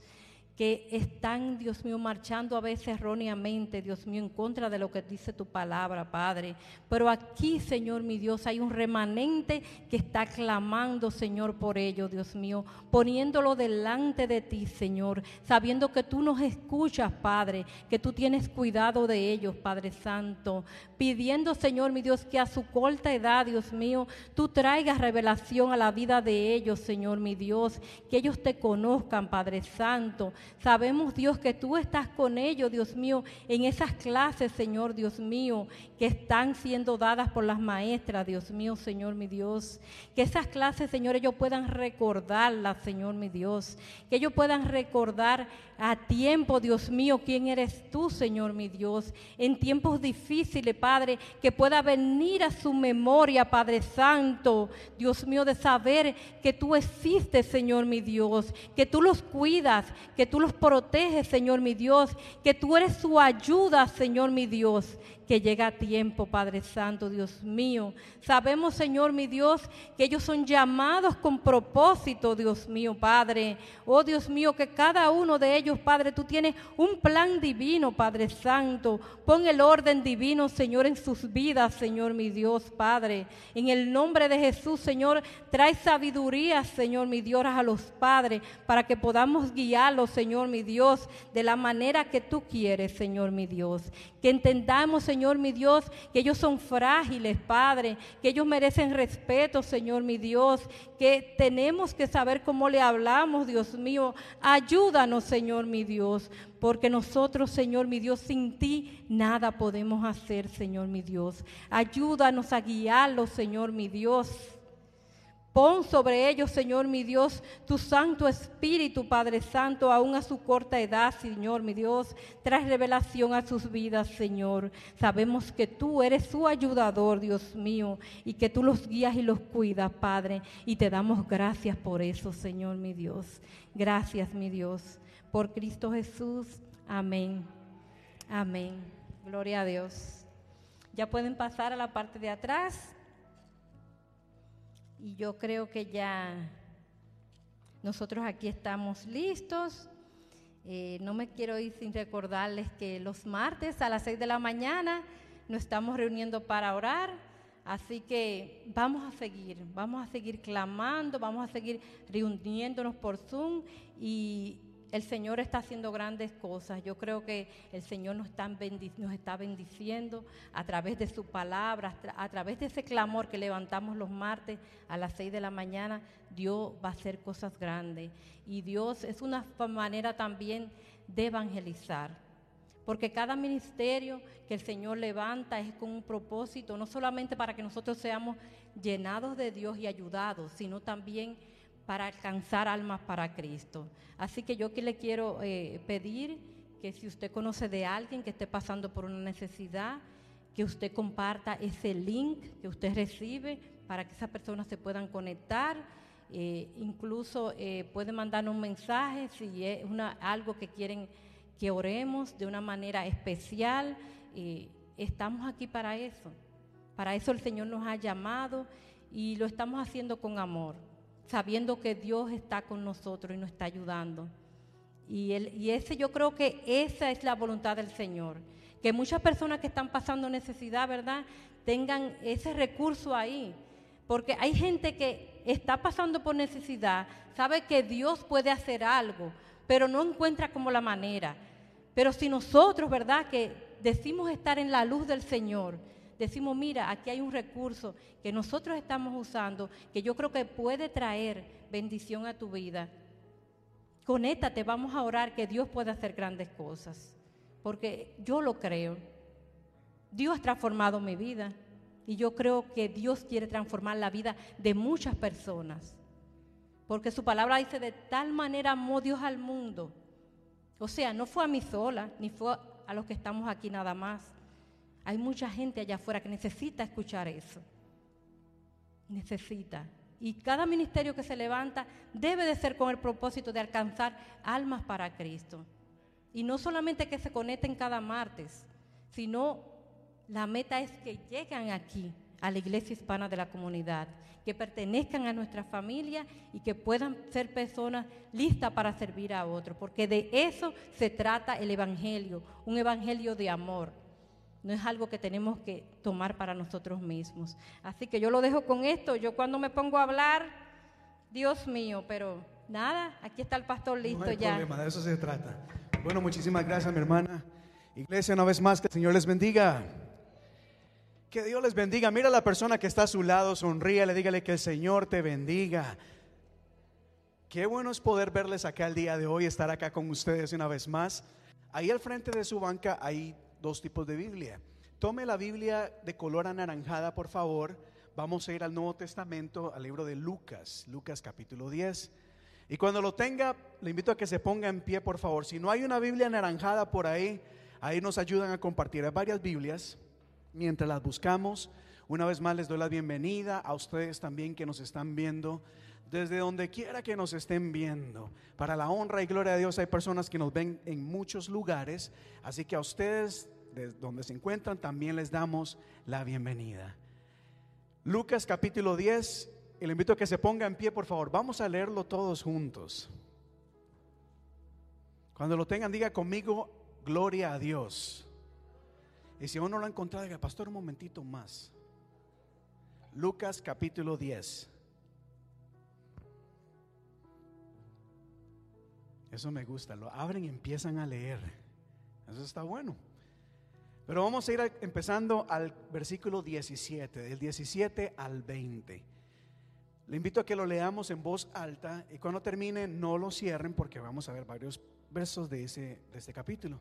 que están, Dios mío, marchando a veces erróneamente, Dios mío, en contra de lo que dice tu palabra, Padre. Pero aquí, Señor mi Dios, hay un remanente que está clamando, Señor, por ello, Dios mío, poniéndolo delante de ti, Señor, sabiendo que tú nos escuchas, Padre, que tú tienes cuidado de ellos, Padre Santo, pidiendo, Señor mi Dios, que a su corta edad, Dios mío, tú traigas revelación a la vida de ellos, Señor mi Dios, que ellos te conozcan, Padre Santo Sabemos, Dios, que tú estás con ellos, Dios mío, en esas clases, Señor, Dios mío, que están siendo dadas por las maestras, Dios mío, Señor, mi Dios. Que esas clases, Señor, ellos puedan recordarlas, Señor, mi Dios. Que ellos puedan recordar a tiempo, Dios mío, quién eres tú, Señor, mi Dios. En tiempos difíciles, Padre, que pueda venir a su memoria, Padre Santo, Dios mío, de saber que tú existes, Señor, mi Dios. Que tú los cuidas, que tú los proteges, Señor, mi Dios. Que tú eres su ayuda, Señor, mi Dios que llega a tiempo, Padre Santo, Dios mío. Sabemos, Señor, mi Dios, que ellos son llamados con propósito, Dios mío, Padre. Oh, Dios mío, que cada uno de ellos, Padre, tú tienes un plan divino, Padre Santo. Pon el orden divino, Señor, en sus vidas, Señor, mi Dios, Padre. En el nombre de Jesús, Señor, trae sabiduría, Señor, mi Dios, a los padres, para que podamos guiarlos, Señor, mi Dios, de la manera que tú quieres, Señor, mi Dios. Que entendamos, Señor mi Dios, que ellos son frágiles, Padre, que ellos merecen respeto, Señor mi Dios, que tenemos que saber cómo le hablamos, Dios mío. Ayúdanos, Señor mi Dios, porque nosotros, Señor mi Dios, sin ti nada podemos hacer, Señor mi Dios. Ayúdanos a guiarlos, Señor mi Dios. Pon sobre ellos, Señor mi Dios, tu Santo Espíritu, Padre Santo, aún a su corta edad, Señor mi Dios. Trae revelación a sus vidas, Señor. Sabemos que tú eres su ayudador, Dios mío, y que tú los guías y los cuidas, Padre. Y te damos gracias por eso, Señor mi Dios. Gracias, mi Dios. Por Cristo Jesús. Amén. Amén. Gloria a Dios. Ya pueden pasar a la parte de atrás y yo creo que ya nosotros aquí estamos listos. Eh, no me quiero ir sin recordarles que los martes a las 6 de la mañana nos estamos reuniendo para orar. Así que vamos a seguir, vamos a seguir clamando, vamos a seguir reuniéndonos por Zoom y el Señor está haciendo grandes cosas. Yo creo que el Señor nos está, bendiciendo a través de su palabra, a través de ese clamor que levantamos los martes a las seis de la mañana. Dios va a hacer cosas grandes. Y Dios es una manera también de evangelizar. Porque cada ministerio que el Señor levanta es con un propósito, no solamente para que nosotros seamos llenados de Dios y ayudados, sino también para alcanzar almas para Cristo. Así que yo que le quiero eh, pedir que si usted conoce de alguien que esté pasando por una necesidad, que usted comparta ese link que usted recibe para que esas personas se puedan conectar. Eh, incluso eh, puede mandar un mensaje si es una, algo que quieren que oremos de una manera especial. estamos aquí para eso. Para eso el Señor nos ha llamado y lo estamos haciendo con amor sabiendo que Dios está con nosotros y nos está ayudando. Y, y ese yo creo que esa es la voluntad del Señor. Que muchas personas que están pasando necesidad, ¿verdad? Tengan ese recurso ahí. Porque hay gente que está pasando por necesidad, sabe que Dios puede hacer algo, pero no encuentra como la manera. Pero si nosotros, ¿verdad? Que decimos estar en la luz del Señor, decimos, mira, aquí hay un recurso que nosotros estamos usando, que yo creo que puede traer bendición a tu vida. Conéctate, vamos a orar que Dios pueda hacer grandes cosas, porque yo lo creo. Dios ha transformado mi vida y yo creo que Dios quiere transformar la vida de muchas personas, porque su palabra dice, de tal manera amó Dios al mundo. O sea, no fue a mí sola, ni fue a los que estamos aquí nada más Hay mucha gente allá afuera que necesita escuchar eso. Necesita. Y cada ministerio que se levanta debe de ser con el propósito de alcanzar almas para Cristo. Y no solamente que se conecten cada martes, sino la meta es que lleguen aquí a la iglesia hispana de la comunidad, que pertenezcan a nuestra familia y que puedan ser personas listas para servir a otros, porque de eso se trata el Evangelio, un Evangelio de amor. No es algo que tenemos que tomar para nosotros mismos. Así que yo lo dejo con esto. Yo cuando me pongo a hablar, Dios mío, pero nada, aquí está el pastor listo no hay ya. Problema, de eso se trata. Bueno, muchísimas gracias, mi hermana. Iglesia, una vez más, que el Señor les bendiga. Que Dios les bendiga. Mira a la persona que está a su lado, sonríe, dígale que el Señor te bendiga. Qué bueno es poder verles acá el día de hoy, estar acá con ustedes una vez más. Ahí al frente de su banca hay dos tipos de Biblia. Tome la Biblia de color anaranjada, por favor. Vamos a ir al Nuevo Testamento, al libro de Lucas, Lucas capítulo 10. Y cuando lo tenga, le invito a que se ponga en pie, por favor. Si no hay una Biblia anaranjada por ahí, ahí nos ayudan a compartir. Hay varias Biblias. Mientras las buscamos, una vez más les doy la bienvenida a ustedes también que nos están viendo desde donde quiera que nos estén viendo. Para la honra y gloria de Dios hay personas que nos ven en muchos lugares, así que a ustedes donde se encuentran también les damos la bienvenida. Lucas capítulo 10, y le invito a que se ponga en pie, por favor. Vamos a leerlo todos juntos. Cuando lo tengan, diga conmigo, gloria a Dios. Y si aún no lo ha encontrado, diga, pastor, un momentito más. Lucas capítulo 10. Eso me gusta, lo abren y empiezan a leer. Eso está bueno. Pero vamos a ir empezando al versículo 17, del 17 al 20. Le invito a que lo leamos en voz alta y cuando termine no lo cierren porque vamos a ver varios versos de, ese, de este capítulo.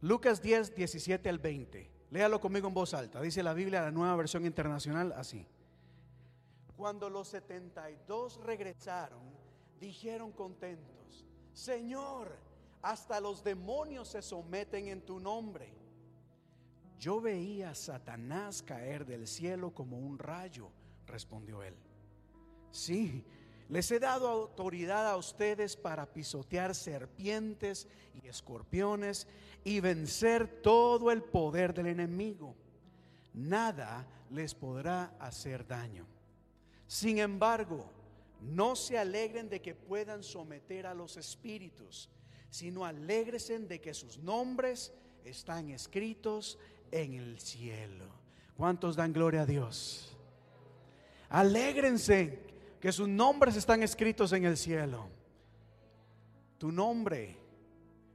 Lucas 10, 17 al 20. Léalo conmigo en voz alta. Dice la Biblia, la nueva versión internacional, así. Cuando los 72 regresaron, dijeron contentos, Señor, hasta los demonios se someten en tu nombre. Yo veía a Satanás caer del cielo como un rayo, respondió él. Sí, les he dado autoridad a ustedes para pisotear serpientes y escorpiones y vencer todo el poder del enemigo. Nada les podrá hacer daño. Sin embargo, no se alegren de que puedan someter a los espíritus sino alegresen de que sus nombres están escritos en el cielo. ¿Cuántos dan gloria a Dios? Alégrense que sus nombres están escritos en el cielo. Tu nombre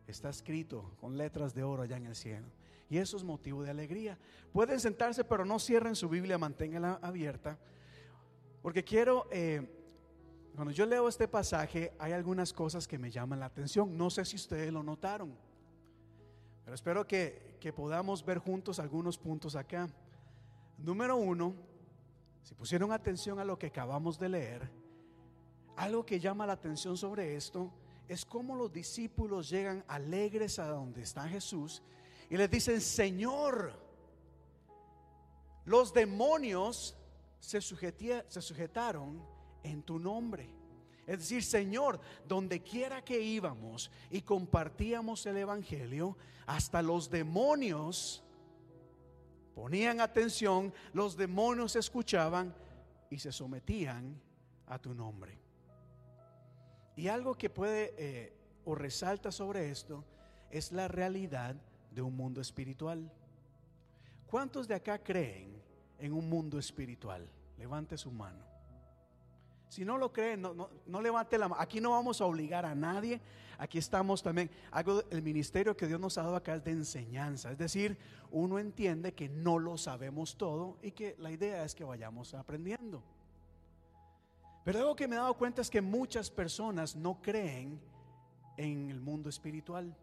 está escrito con letras de oro allá en el cielo. Y eso es motivo de alegría. Pueden sentarse, pero no cierren su Biblia, manténganla abierta. Porque quiero eh, cuando yo leo este pasaje hay algunas cosas que me llaman la atención. No sé si ustedes lo notaron, pero espero que, que podamos ver juntos algunos puntos acá. Número uno, si pusieron atención a lo que acabamos de leer, algo que llama la atención sobre esto es cómo los discípulos llegan alegres a donde está Jesús y les dicen, Señor, los demonios se, se sujetaron en tu nombre. Es decir, Señor, donde quiera que íbamos y compartíamos el Evangelio, hasta los demonios ponían atención, los demonios escuchaban y se sometían a tu nombre. Y algo que puede eh, o resalta sobre esto es la realidad de un mundo espiritual. ¿Cuántos de acá creen en un mundo espiritual? Levante su mano. Si no lo creen, no, levante la mano. Aquí no vamos a obligar a nadie. Aquí estamos también. Algo, el ministerio que Dios nos ha dado acá es de enseñanza. Es decir, uno entiende que no lo sabemos todo y que la idea es que vayamos aprendiendo. Pero algo que me he dado cuenta es que muchas personas no creen en el mundo espiritual.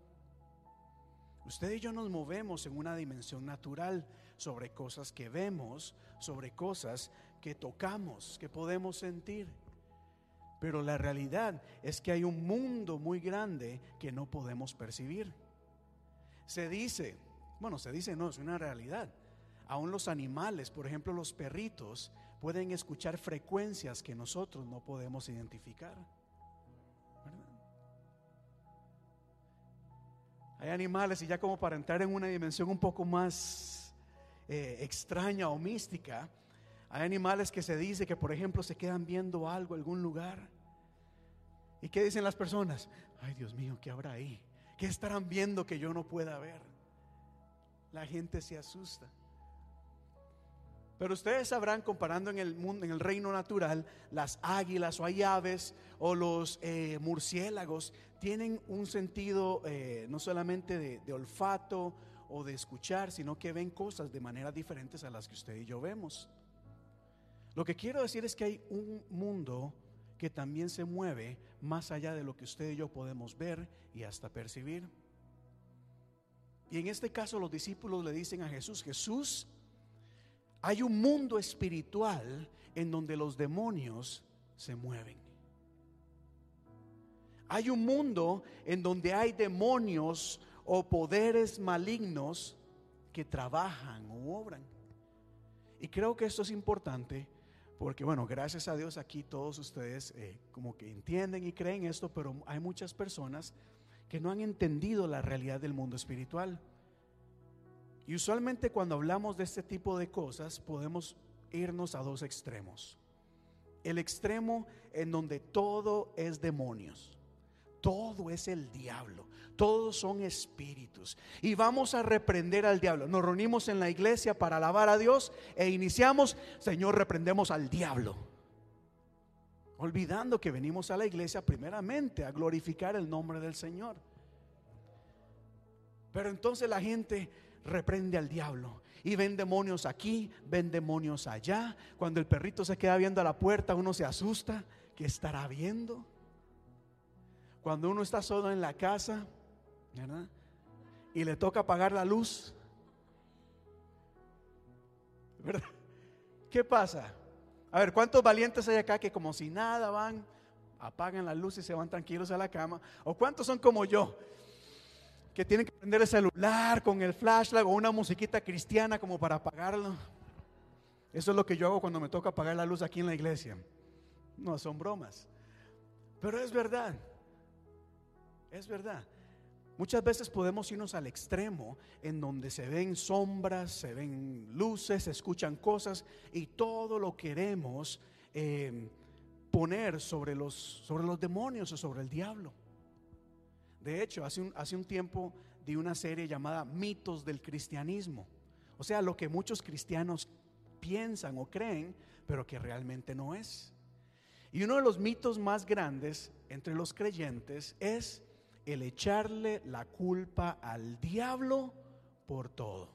Usted y yo nos movemos en una dimensión natural sobre cosas que vemos, sobre cosas que tocamos, que podemos sentir. Pero la realidad es que hay un mundo muy grande que no podemos percibir. Se dice Bueno, se dice no, es una realidad. Aún los animales, por ejemplo los perritos, pueden escuchar frecuencias que nosotros no podemos identificar. Hay animales, y ya como para entrar en una dimensión un poco más eh, extraña o mística, hay animales que se dice que, por ejemplo, se quedan viendo algo, algún lugar. ¿Y qué dicen las personas? Ay, Dios mío, ¿qué habrá ahí? ¿Qué estarán viendo que yo no pueda ver? La gente se asusta. Pero ustedes sabrán, comparando en el mundo, en el reino natural, las águilas o hay aves o los eh, murciélagos tienen un sentido eh, no solamente de, olfato o de escuchar, sino que ven cosas de maneras diferentes a las que usted y yo vemos. Lo que quiero decir es que hay un mundo que también se mueve más allá de lo que usted y yo podemos ver y hasta percibir. Y en este caso los discípulos le dicen a Jesús, Jesús, hay un mundo espiritual en donde los demonios se mueven. Hay un mundo en donde hay demonios o poderes malignos que trabajan o obran. Y creo que esto es importante porque, bueno, gracias a Dios aquí todos ustedes eh, como que entienden y creen esto, pero hay muchas personas que no han entendido la realidad del mundo espiritual. Y usualmente cuando hablamos de este tipo de cosas podemos irnos a dos extremos. El extremo en donde todo es demonios todo es el diablo, todos son espíritus. Y vamos a reprender al diablo. Nos reunimos en la iglesia para alabar a Dios e iniciamos, Señor, reprendemos al diablo. Olvidando que venimos a la iglesia primeramente a glorificar el nombre del Señor. Pero entonces la gente reprende al diablo. Y ven demonios aquí, ven demonios allá. Cuando el perrito se queda viendo a la puerta, uno se asusta. ¿Qué estará viendo? Cuando uno está solo en la casa, ¿verdad? Y le toca apagar la luz, ¿verdad? ¿Qué pasa? A ver, ¿cuántos valientes hay acá que como si nada van, apagan la luz y se van tranquilos a la cama? ¿O cuántos son como yo? Que tienen que prender el celular con el flashlight o una musiquita cristiana como para apagarlo. Eso es lo que yo hago cuando me toca apagar la luz aquí en la iglesia. No son bromas. Pero es verdad. Es verdad. Muchas veces podemos irnos al extremo en donde se ven sombras, se ven luces, se escuchan cosas y todo lo queremos eh, poner sobre los, sobre los demonios o sobre el diablo. De hecho, hace un, hace un tiempo di una serie llamada Mitos del Cristianismo. O sea, lo que muchos cristianos piensan o creen, pero que realmente no es. Y uno de los mitos más grandes entre los creyentes es el echarle la culpa al diablo por todo.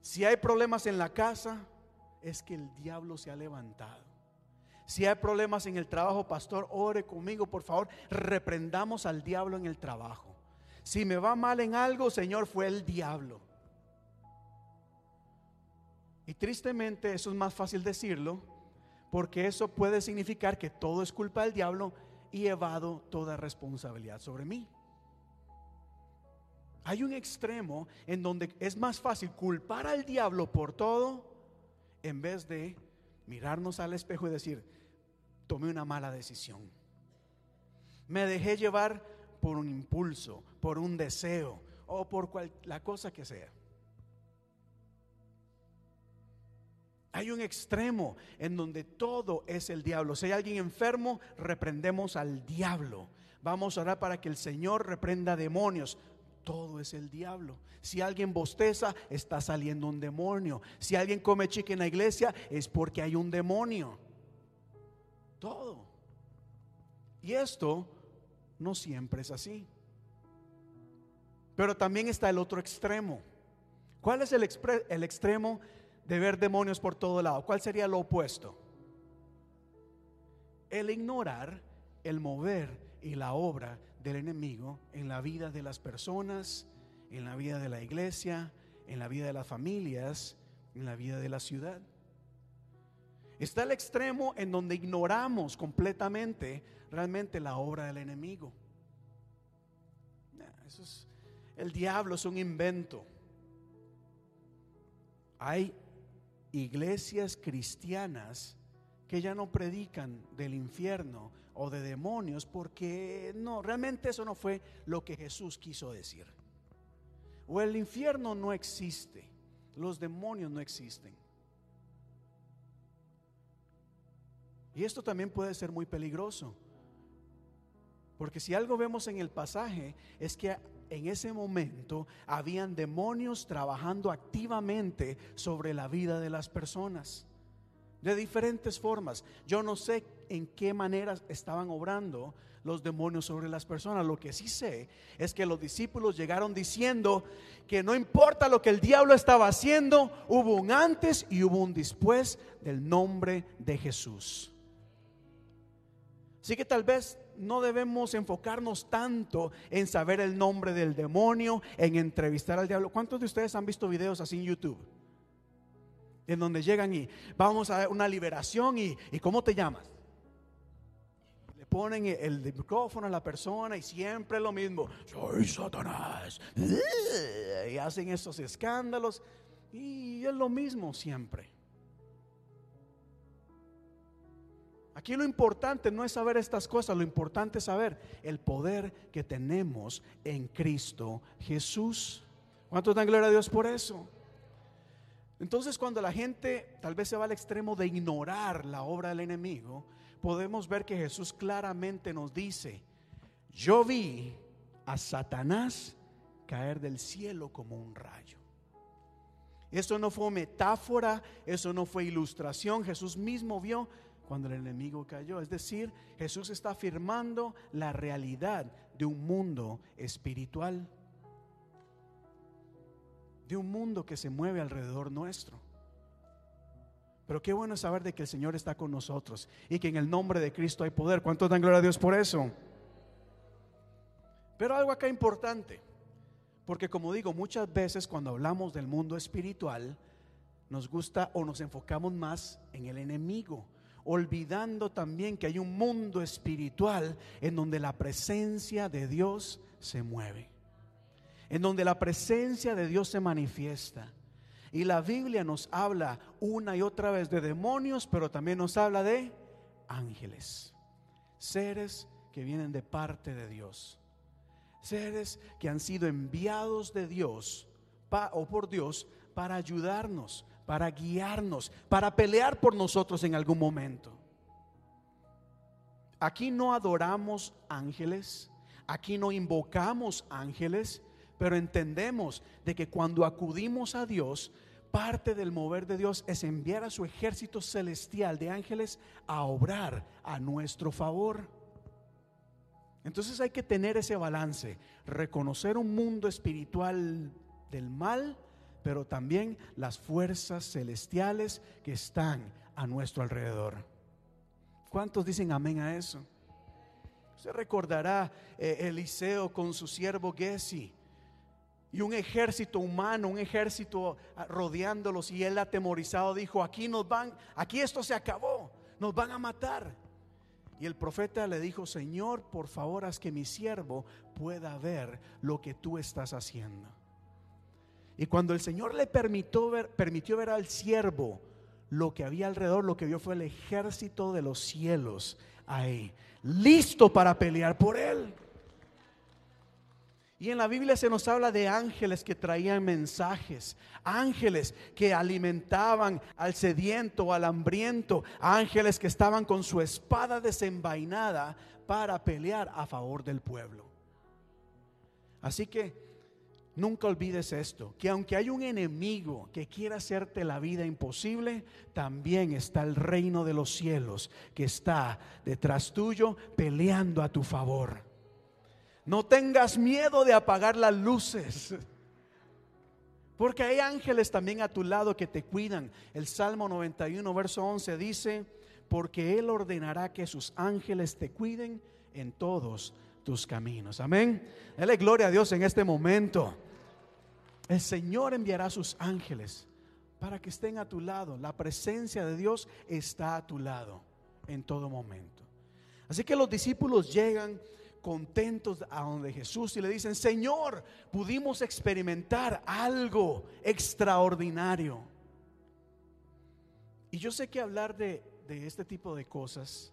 Si hay problemas en la casa, es que el diablo se ha levantado. Si hay problemas en el trabajo, pastor, ore conmigo, por favor, reprendamos al diablo en el trabajo. Si me va mal en algo, Señor, fue el diablo. Y tristemente eso es más fácil decirlo, porque eso puede significar que todo es culpa del diablo y evado toda responsabilidad sobre mí. Hay un extremo en donde es más fácil culpar al diablo por todo en vez de mirarnos al espejo y decir, tomé una mala decisión. Me dejé llevar por un impulso, por un deseo o por la cosa que sea. Hay un extremo en donde todo es el diablo. Si hay alguien enfermo, reprendemos al diablo. Vamos a orar para que el Señor reprenda demonios. Todo es el diablo. Si alguien bosteza, está saliendo un demonio. Si alguien come chica en la iglesia, es porque hay un demonio. Todo. Y esto no siempre es así. Pero también está el otro extremo. ¿Cuál es el, el extremo de ver demonios por todo lado. ¿Cuál sería lo opuesto? El ignorar el mover y la obra del enemigo en la vida de las personas, en la vida de la iglesia, en la vida de las familias, en la vida de la ciudad. Está el extremo en donde ignoramos completamente realmente la obra del enemigo. Eso es, el diablo es un invento. Hay iglesias cristianas que ya no predican del infierno o de demonios porque no, realmente eso no fue lo que Jesús quiso decir. O el infierno no existe, los demonios no existen. Y esto también puede ser muy peligroso. Porque si algo vemos en el pasaje es que en ese momento habían demonios trabajando activamente sobre la vida de las personas. De diferentes formas. Yo no sé en qué maneras estaban obrando los demonios sobre las personas. Lo que sí sé es que los discípulos llegaron diciendo que no importa lo que el diablo estaba haciendo, hubo un antes y hubo un después del nombre de Jesús. Así que tal vez no debemos enfocarnos tanto en saber el nombre del demonio, en entrevistar al diablo. ¿Cuántos de ustedes han visto videos así en YouTube? En donde llegan y vamos a una liberación y, ¿cómo te llamas? Le ponen el micrófono a la persona y siempre lo mismo. Soy Satanás. Y hacen esos escándalos y es lo mismo siempre. Aquí lo importante no es saber estas cosas, lo importante es saber el poder que tenemos en Cristo Jesús. ¿Cuánto dan gloria a Dios por eso? Entonces cuando la gente tal vez se va al extremo de ignorar la obra del enemigo, podemos ver que Jesús claramente nos dice, yo vi a Satanás caer del cielo como un rayo. Eso no fue metáfora, eso no fue ilustración, Jesús mismo vio cuando el enemigo cayó. Es decir, Jesús está afirmando la realidad de un mundo espiritual, de un mundo que se mueve alrededor nuestro. Pero qué bueno saber de que el Señor está con nosotros y que en el nombre de Cristo hay poder. ¿Cuánto dan gloria a Dios por eso? Pero algo acá importante, porque como digo, muchas veces cuando hablamos del mundo espiritual, nos gusta o nos enfocamos más en el enemigo olvidando también que hay un mundo espiritual en donde la presencia de Dios se mueve, en donde la presencia de Dios se manifiesta. Y la Biblia nos habla una y otra vez de demonios, pero también nos habla de ángeles, seres que vienen de parte de Dios, seres que han sido enviados de Dios o por Dios para ayudarnos, para guiarnos, para pelear por nosotros en algún momento. Aquí no adoramos ángeles, aquí no invocamos ángeles, pero entendemos de que cuando acudimos a Dios, parte del mover de Dios es enviar a su ejército celestial de ángeles a obrar a nuestro favor. Entonces hay que tener ese balance, reconocer un mundo espiritual del mal pero también las fuerzas celestiales que están a nuestro alrededor. ¿Cuántos dicen amén a eso? Se recordará eh, Eliseo con su siervo Gesi y un ejército humano, un ejército rodeándolos y él atemorizado dijo, aquí nos van, aquí esto se acabó, nos van a matar. Y el profeta le dijo, Señor, por favor, haz que mi siervo pueda ver lo que tú estás haciendo. Y cuando el Señor le permitió ver, permitió ver al siervo, lo que había alrededor, lo que vio fue el ejército de los cielos ahí, listo para pelear por él. Y en la Biblia se nos habla de ángeles que traían mensajes, ángeles que alimentaban al sediento, al hambriento, ángeles que estaban con su espada desenvainada para pelear a favor del pueblo. Así que Nunca olvides esto, que aunque hay un enemigo que quiera hacerte la vida imposible, también está el reino de los cielos que está detrás tuyo peleando a tu favor. No tengas miedo de apagar las luces, porque hay ángeles también a tu lado que te cuidan. El Salmo 91, verso 11 dice, porque Él ordenará que sus ángeles te cuiden en todos tus caminos. Amén. Dale gloria a Dios en este momento. El Señor enviará sus ángeles para que estén a tu lado. La presencia de Dios está a tu lado en todo momento. Así que los discípulos llegan contentos a donde Jesús y le dicen, Señor, pudimos experimentar algo extraordinario. Y yo sé que hablar de, de este tipo de cosas,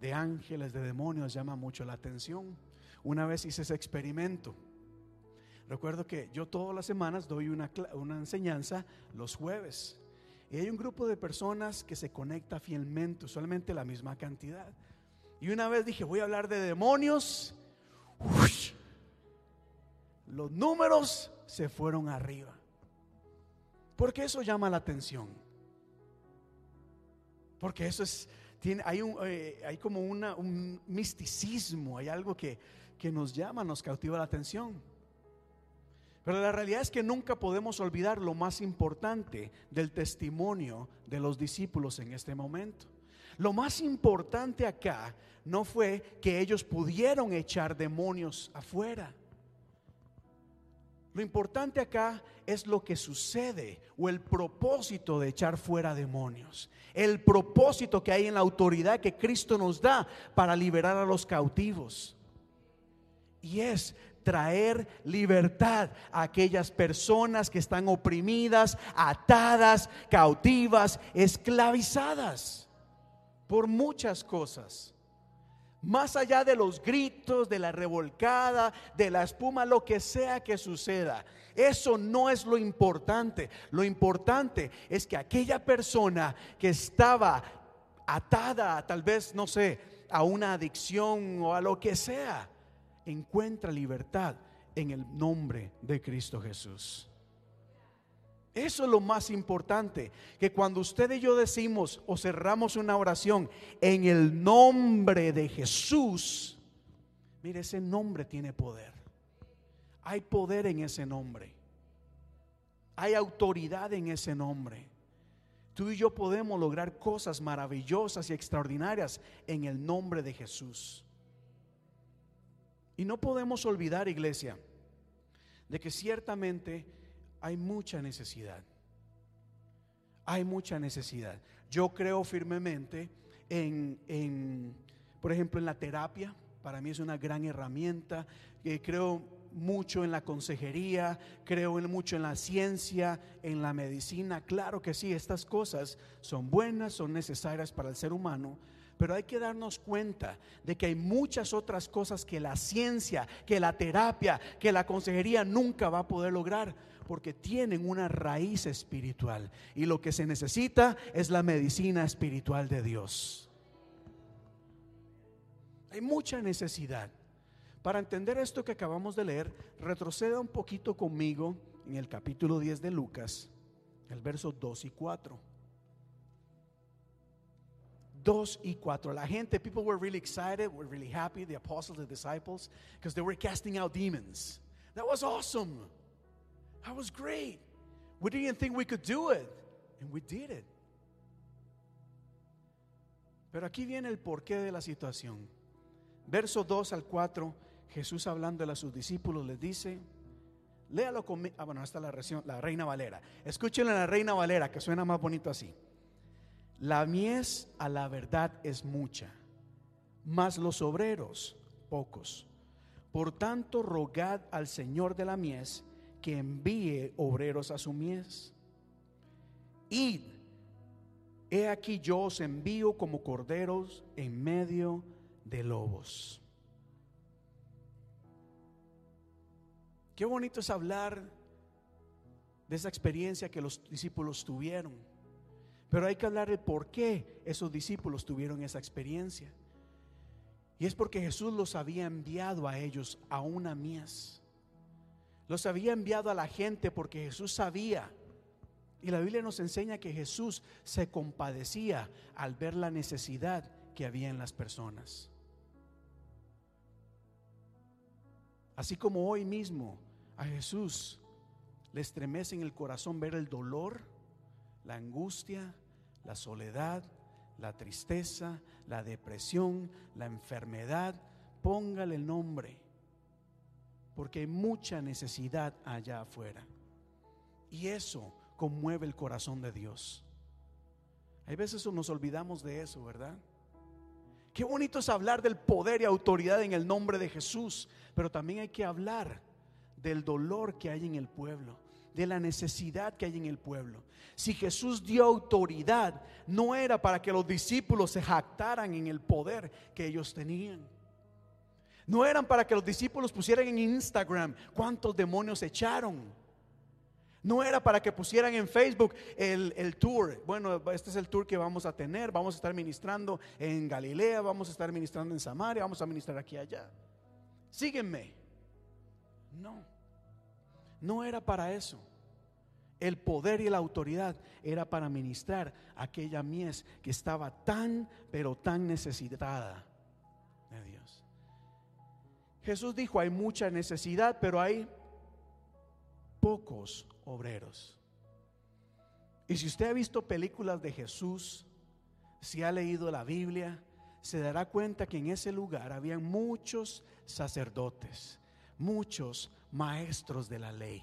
de ángeles, de demonios, llama mucho la atención. Una vez hice ese experimento. Recuerdo que yo todas las semanas doy una, enseñanza los jueves. Y hay un grupo de personas que se conecta fielmente, usualmente la misma cantidad. Y una vez dije, voy a hablar de demonios. Los números se fueron arriba. Porque eso llama la atención. Porque eso es, tiene, hay, un, eh, hay como un misticismo, hay algo que, que nos llama, nos cautiva la atención. Pero la realidad es que nunca podemos olvidar lo más importante del testimonio de los discípulos en este momento. Lo más importante acá no fue que ellos pudieron echar demonios afuera. Lo importante acá es lo que sucede o el propósito de echar fuera demonios. El propósito que hay en la autoridad que Cristo nos da para liberar a los cautivos. Y es traer libertad a aquellas personas que están oprimidas, atadas, cautivas, esclavizadas por muchas cosas. Más allá de los gritos, de la revolcada, de la espuma, lo que sea que suceda. Eso no es lo importante. Lo importante es que aquella persona que estaba atada, tal vez, no sé, a una adicción o a lo que sea, encuentra libertad en el nombre de Cristo Jesús. Eso es lo más importante, que cuando usted y yo decimos o cerramos una oración en el nombre de Jesús, mire, ese nombre tiene poder. Hay poder en ese nombre. Hay autoridad en ese nombre. Tú y yo podemos lograr cosas maravillosas y extraordinarias en el nombre de Jesús. Y no podemos olvidar, iglesia, de que ciertamente hay mucha necesidad. Hay mucha necesidad. Yo creo firmemente en, por ejemplo, en la terapia. Para mí es una gran herramienta. Eh, creo mucho en la consejería, creo en mucho en la ciencia, en la medicina. Claro que sí, estas cosas son buenas, son necesarias para el ser humano, pero hay que darnos cuenta de que hay muchas otras cosas que la ciencia, que la terapia, que la consejería nunca va a poder lograr porque tienen una raíz espiritual. Y lo que se necesita es la medicina espiritual de Dios. Hay mucha necesidad. Para entender esto que acabamos de leer, retroceda un poquito conmigo en el capítulo 10 de Lucas, el verso 2 y 4. 2 y 4. La gente, people were really excited, were really happy, the apostles, the disciples, because they were casting out demons. That was awesome. That was great. We didn't think we could do it, and we did it. Pero aquí viene el porqué de la situación. Verso 2 al 4, Jesús hablando a sus discípulos les dice, léalo conmigo. Ah, bueno, es la, la Reina Valera. Escúchenlo en la Reina Valera, que suena más bonito así. La mies a la verdad es mucha, mas los obreros pocos. Por tanto, rogad al Señor de la mies que envíe obreros a su mies. Id, he aquí yo os envío como corderos en medio de lobos. Qué bonito es hablar de esa experiencia que los discípulos tuvieron. Pero hay que hablar de por qué esos discípulos tuvieron esa experiencia. Y es porque Jesús los había enviado a ellos a una mies. Los había enviado a la gente porque Jesús sabía. Y la Biblia nos enseña que Jesús se compadecía al ver la necesidad que había en las personas. Así como hoy mismo a Jesús le estremece en el corazón ver el dolor, la angustia, la soledad, la tristeza, la depresión, la enfermedad, póngale el nombre porque hay mucha necesidad allá afuera. Y eso conmueve el corazón de Dios. Hay veces nos olvidamos de eso, ¿verdad? Qué bonito es hablar del poder y autoridad en el nombre de Jesús, pero también hay que hablar del dolor que hay en el pueblo, de la necesidad que hay en el pueblo. Si Jesús dio autoridad, no era para que los discípulos se jactaran en el poder que ellos tenían. No eran para que los discípulos pusieran en Instagram cuántos demonios echaron. No era para que pusieran en Facebook el, tour. Bueno, este es el tour que vamos a tener. Vamos a estar ministrando en Galilea, vamos a estar ministrando en Samaria, vamos a ministrar aquí y allá. Sígueme. No, no era para eso. El poder y la autoridad era para ministrar aquella mies que estaba tan, pero tan necesitada de Dios. Jesús dijo, hay mucha necesidad, pero hay pocos obreros. Y si usted ha visto películas de Jesús, si ha leído la Biblia, se dará cuenta que en ese lugar había muchos sacerdotes, muchos maestros de la ley,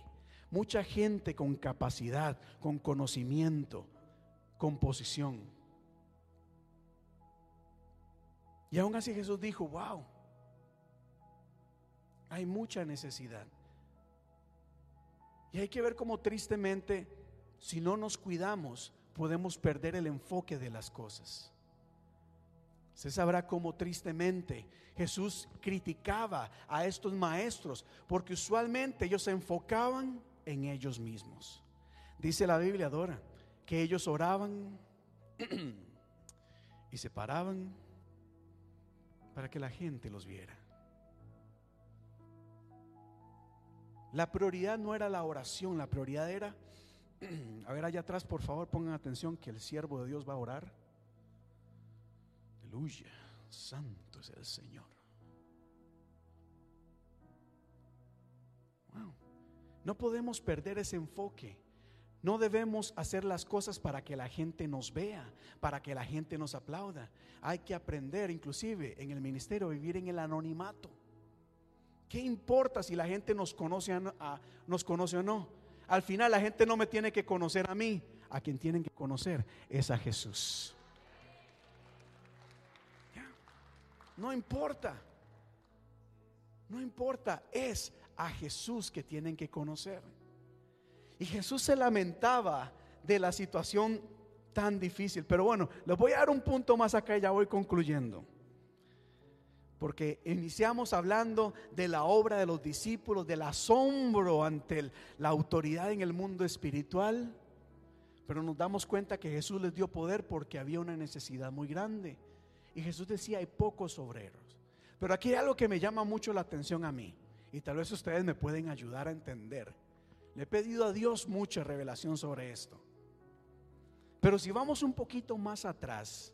mucha gente con capacidad, con conocimiento, con posición. Y aún así Jesús dijo, wow, hay mucha necesidad. Y hay que ver cómo tristemente, si no nos cuidamos, podemos perder el enfoque de las cosas. Se sabrá cómo tristemente Jesús criticaba a estos maestros, porque usualmente ellos se enfocaban en ellos mismos. Dice la Biblia, Dora, que ellos oraban y se paraban para que la gente los viera. La prioridad no era la oración, la prioridad era, a ver allá atrás por favor pongan atención que el siervo de Dios va a orar. Aleluya, santo es el Señor. No podemos perder ese enfoque. No debemos hacer las cosas para que la gente nos vea, para que la gente nos aplauda. Hay que aprender, inclusive en el ministerio, a vivir en el anonimato. ¿Qué importa si la gente nos conoce, nos conoce o no? Al final la gente no me tiene que conocer a mí, a quien tienen que conocer es a Jesús. No importa, no importa, es a Jesús que tienen que conocer. Y Jesús se lamentaba de la situación tan difícil. Pero bueno, les voy a dar un punto más acá y ya voy concluyendo porque iniciamos hablando de la obra de los discípulos, del asombro ante la autoridad en el mundo espiritual, pero nos damos cuenta que Jesús les dio poder porque había una necesidad muy grande. Y Jesús decía, hay pocos obreros. Pero aquí hay algo que me llama mucho la atención a mí, y tal vez ustedes me pueden ayudar a entender. Le he pedido a Dios mucha revelación sobre esto. Pero si vamos un poquito más atrás,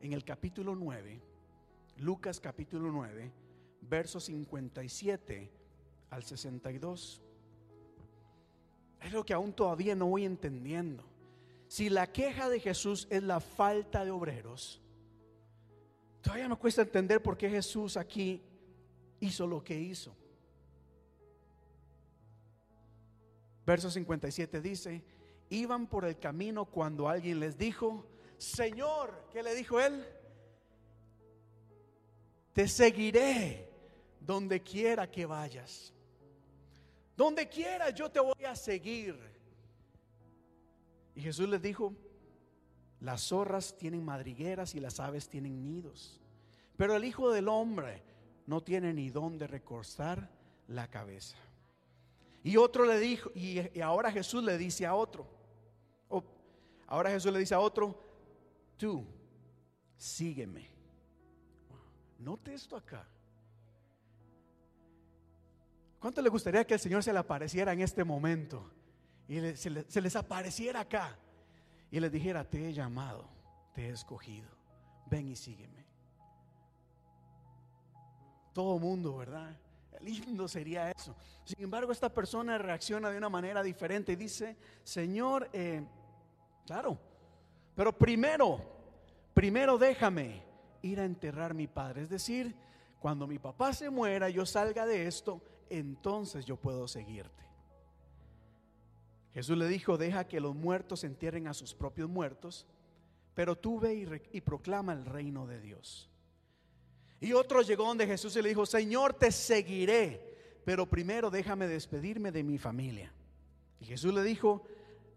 en el capítulo 9, Lucas capítulo 9, versos 57 al 62. Es lo que aún todavía no voy entendiendo. Si la queja de Jesús es la falta de obreros, todavía me cuesta entender por qué Jesús aquí hizo lo que hizo. Verso 57 dice, iban por el camino cuando alguien les dijo, Señor, ¿qué le dijo él? te seguiré donde quiera que vayas. Donde quiera yo te voy a seguir. Y Jesús les dijo, las zorras tienen madrigueras y las aves tienen nidos, pero el Hijo del Hombre no tiene ni dónde recostar la cabeza. Y otro le dijo, y, ahora Jesús le dice a otro, ahora Jesús le dice a otro, tú, sígueme. Note esto acá. ¿Cuánto le gustaría que el Señor se le apareciera en este momento? Y se les apareciera acá. Y les dijera, te he llamado, te he escogido. Ven y sígueme. Todo mundo, ¿verdad? Lindo sería eso. Sin embargo, esta persona reacciona de una manera diferente y dice, Señor, eh, claro, pero primero, primero déjame ir a enterrar a mi padre. Es decir, cuando mi papá se muera, yo salga de esto, entonces yo puedo seguirte. Jesús le dijo, deja que los muertos entierren a sus propios muertos, pero tú ve y, proclama el reino de Dios. Y otro llegó donde Jesús y le dijo, Señor, te seguiré, pero primero déjame despedirme de mi familia. Y Jesús le dijo,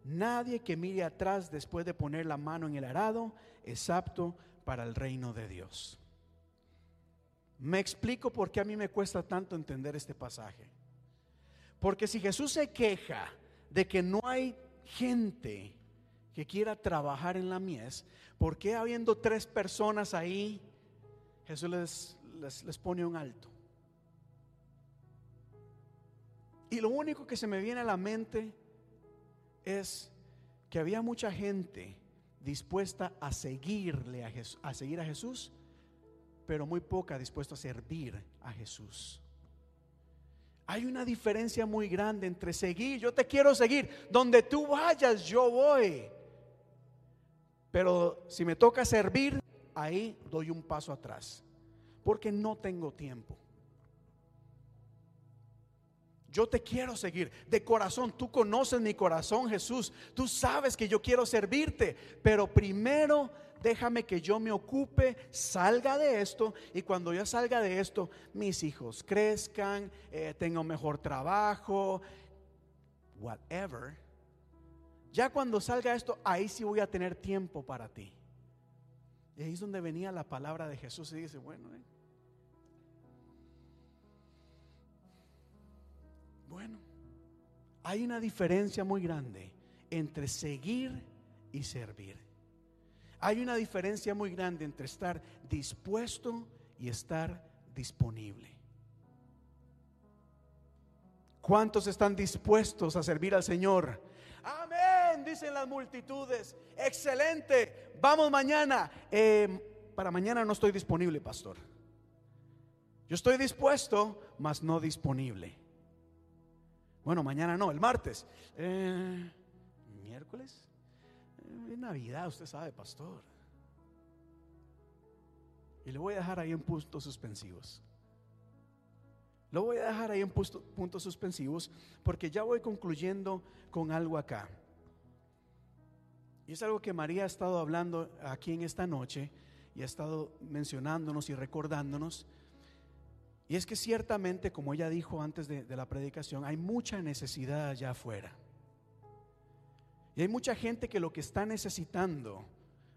nadie que mire atrás después de poner la mano en el arado es apto para el reino de Dios. Me explico por qué a mí me cuesta tanto entender este pasaje. Porque si Jesús se queja de que no hay gente que quiera trabajar en la mies, ¿por qué habiendo tres personas ahí, Jesús les, les, pone un alto? Y lo único que se me viene a la mente es que había mucha gente dispuesta a seguirle a, Jesús, a seguir a Jesús, pero muy poca dispuesta a servir a Jesús. Hay una diferencia muy grande entre seguir, yo te quiero seguir, donde tú vayas, yo voy. Pero si me toca servir, ahí doy un paso atrás, porque no tengo tiempo. Yo te quiero seguir de corazón. Tú conoces mi corazón, Jesús. Tú sabes que yo quiero servirte. Pero primero déjame que yo me ocupe, salga de esto. Y cuando yo salga de esto, mis hijos crezcan, eh, tenga un mejor trabajo, whatever. Ya cuando salga esto, ahí sí voy a tener tiempo para ti. Y ahí es donde venía la palabra de Jesús y dice, bueno, eh, Bueno, hay una diferencia muy grande entre seguir y servir. Hay una diferencia muy grande entre estar dispuesto y estar disponible. ¿Cuántos están dispuestos a servir al Señor? Amén, dicen las multitudes. Excelente, vamos mañana. Em, para mañana no estoy disponible, pastor. Yo estoy dispuesto, mas no disponible. Bueno, mañana no, el martes. Eh, miércoles. Es Navidad, usted sabe, pastor. Y le voy a dejar ahí en puntos suspensivos. Lo voy a dejar ahí en puntos suspensivos porque ya voy concluyendo con algo acá. Y es algo que María ha estado hablando aquí en esta noche y ha estado mencionándonos y recordándonos y es que ciertamente, como ella dijo antes de, la predicación, hay mucha necesidad allá afuera. Y hay mucha gente que lo que está necesitando,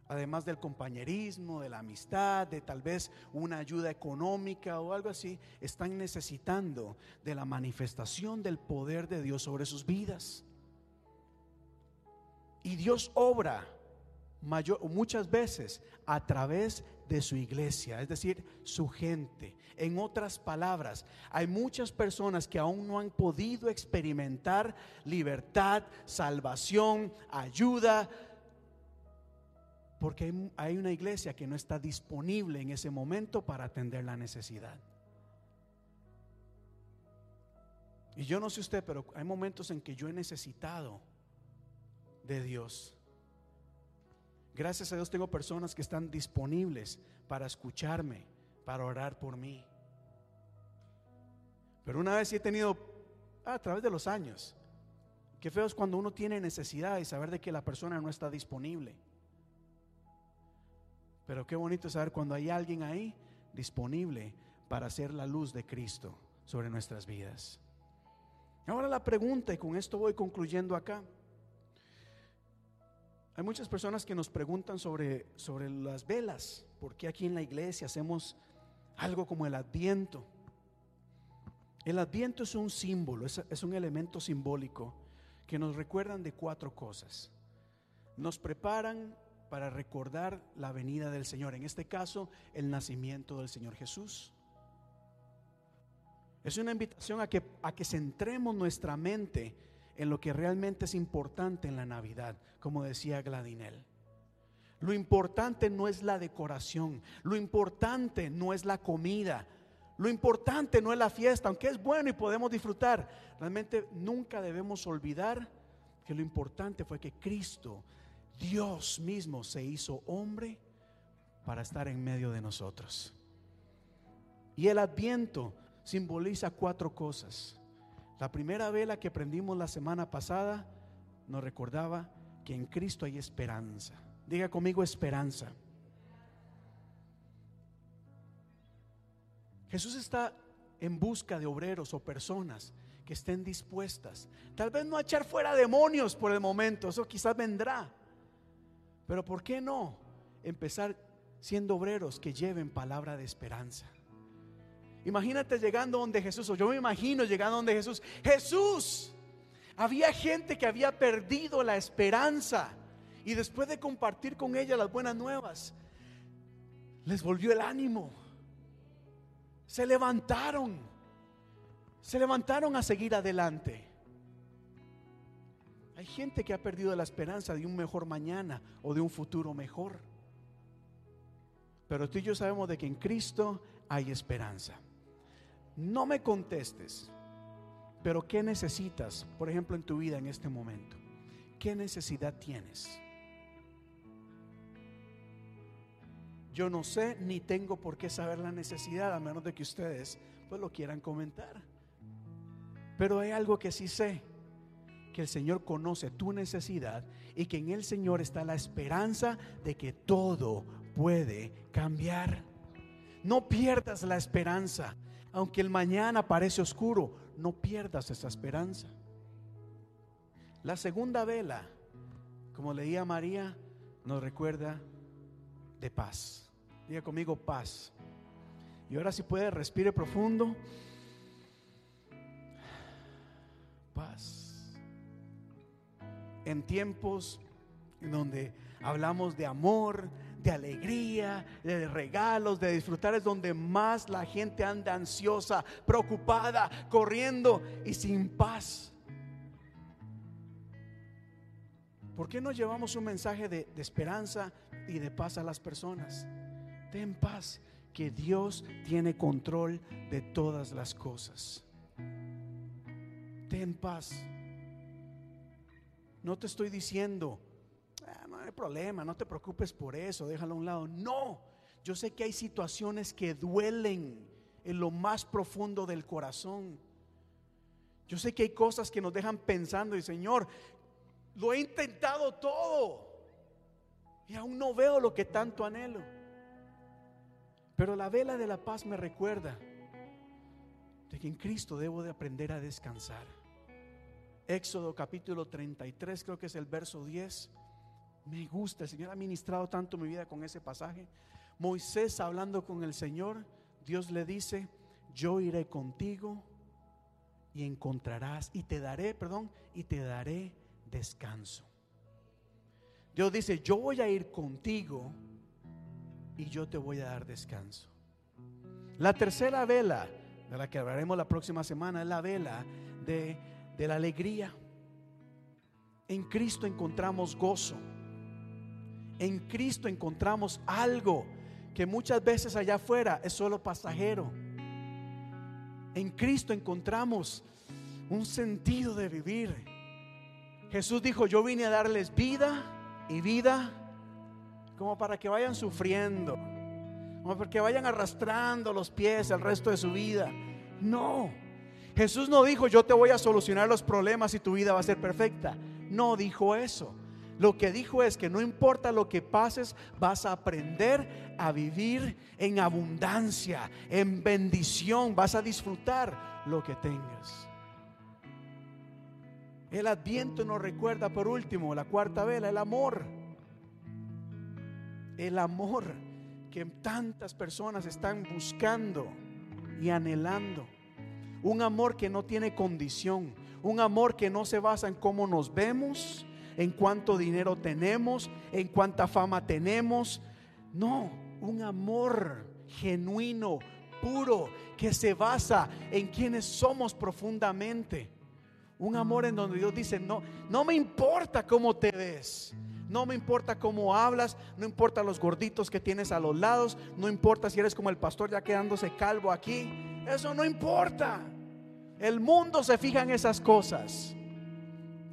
además del compañerismo, de la amistad, de tal vez una ayuda económica o algo así, están necesitando de la manifestación del poder de Dios sobre sus vidas. Y Dios obra muchas veces a través de su iglesia, es decir, su gente. En otras palabras, hay muchas personas que aún no han podido experimentar libertad, salvación, ayuda, porque hay una iglesia que no está disponible en ese momento para atender la necesidad. Y yo no sé usted, pero hay momentos en que yo he necesitado de Dios. Gracias a Dios tengo personas que están disponibles para escucharme, para orar por mí. Pero una vez sí he tenido, a través de los años, qué feo es cuando uno tiene necesidad y saber de que la persona no está disponible. Pero qué bonito saber cuando hay alguien ahí disponible para hacer la luz de Cristo sobre nuestras vidas. Ahora la pregunta, y con esto voy concluyendo acá. Hay muchas personas que nos preguntan sobre, sobre las velas, porque aquí en la iglesia hacemos algo como el adviento. El adviento es un símbolo, es, es un elemento simbólico que nos recuerdan de cuatro cosas. Nos preparan para recordar la venida del Señor, en este caso el nacimiento del Señor Jesús. Es una invitación a que, a que centremos nuestra mente en lo que realmente es importante en la Navidad, como decía Gladinel. Lo importante no es la decoración, lo importante no es la comida, lo importante no es la fiesta, aunque es bueno y podemos disfrutar. Realmente nunca debemos olvidar que lo importante fue que Cristo, Dios mismo, se hizo hombre para estar en medio de nosotros. Y el adviento simboliza cuatro cosas. La primera vela que prendimos la semana pasada nos recordaba que en Cristo hay esperanza. Diga conmigo esperanza. Jesús está en busca de obreros o personas que estén dispuestas. Tal vez no a echar fuera demonios por el momento, eso quizás vendrá. Pero ¿por qué no empezar siendo obreros que lleven palabra de esperanza? Imagínate llegando donde Jesús, o yo me imagino llegando donde Jesús. Jesús, había gente que había perdido la esperanza y después de compartir con ella las buenas nuevas, les volvió el ánimo. Se levantaron, se levantaron a seguir adelante. Hay gente que ha perdido la esperanza de un mejor mañana o de un futuro mejor. Pero tú y yo sabemos de que en Cristo hay esperanza. No me contestes, pero ¿qué necesitas, por ejemplo, en tu vida en este momento? ¿Qué necesidad tienes? Yo no sé ni tengo por qué saber la necesidad, a menos de que ustedes pues lo quieran comentar. Pero hay algo que sí sé, que el Señor conoce tu necesidad y que en el Señor está la esperanza de que todo puede cambiar. No pierdas la esperanza aunque el mañana parece oscuro, no pierdas esa esperanza. La segunda vela, como leía María, nos recuerda de paz. Diga conmigo paz. Y ahora si puede, respire profundo. Paz. En tiempos en donde hablamos de amor, de alegría, de regalos, de disfrutar es donde más la gente anda ansiosa, preocupada, corriendo y sin paz. ¿Por qué no llevamos un mensaje de, esperanza y de paz a las personas? Ten paz, que Dios tiene control de todas las cosas. Ten paz. No te estoy diciendo hay problema, no te preocupes por eso, déjalo a un lado. No, yo sé que hay situaciones que duelen en lo más profundo del corazón. Yo sé que hay cosas que nos dejan pensando y Señor, lo he intentado todo y aún no veo lo que tanto anhelo. Pero la vela de la paz me recuerda de que en Cristo debo de aprender a descansar. Éxodo capítulo 33, creo que es el verso 10. Me gusta, el Señor ha ministrado tanto mi vida con ese pasaje. Moisés hablando con el Señor, Dios le dice, yo iré contigo y encontrarás, y te daré, perdón, y te daré descanso. Dios dice, yo voy a ir contigo y yo te voy a dar descanso. La tercera vela, de la que hablaremos la próxima semana, es la vela de, de la alegría. En Cristo encontramos gozo en Cristo encontramos algo que muchas veces allá afuera es solo pasajero. En Cristo encontramos un sentido de vivir. Jesús dijo, yo vine a darles vida y vida como para que vayan sufriendo, como para que vayan arrastrando los pies el resto de su vida. No, Jesús no dijo, yo te voy a solucionar los problemas y tu vida va a ser perfecta. No dijo eso. Lo que dijo es que no importa lo que pases, vas a aprender a vivir en abundancia, en bendición, vas a disfrutar lo que tengas. El adviento nos recuerda por último, la cuarta vela, el amor. El amor que tantas personas están buscando y anhelando. Un amor que no tiene condición, un amor que no se basa en cómo nos vemos, en cuánto dinero tenemos, en cuánta fama tenemos. No, un amor genuino, puro, que se basa en quienes somos profundamente. Un amor en donde Dios dice, no, no me importa cómo te ves. No me importa cómo hablas, no importa los gorditos que tienes a los lados, no importa si eres como el pastor ya quedándose calvo aquí. Eso no importa. El mundo se fija en esas cosas.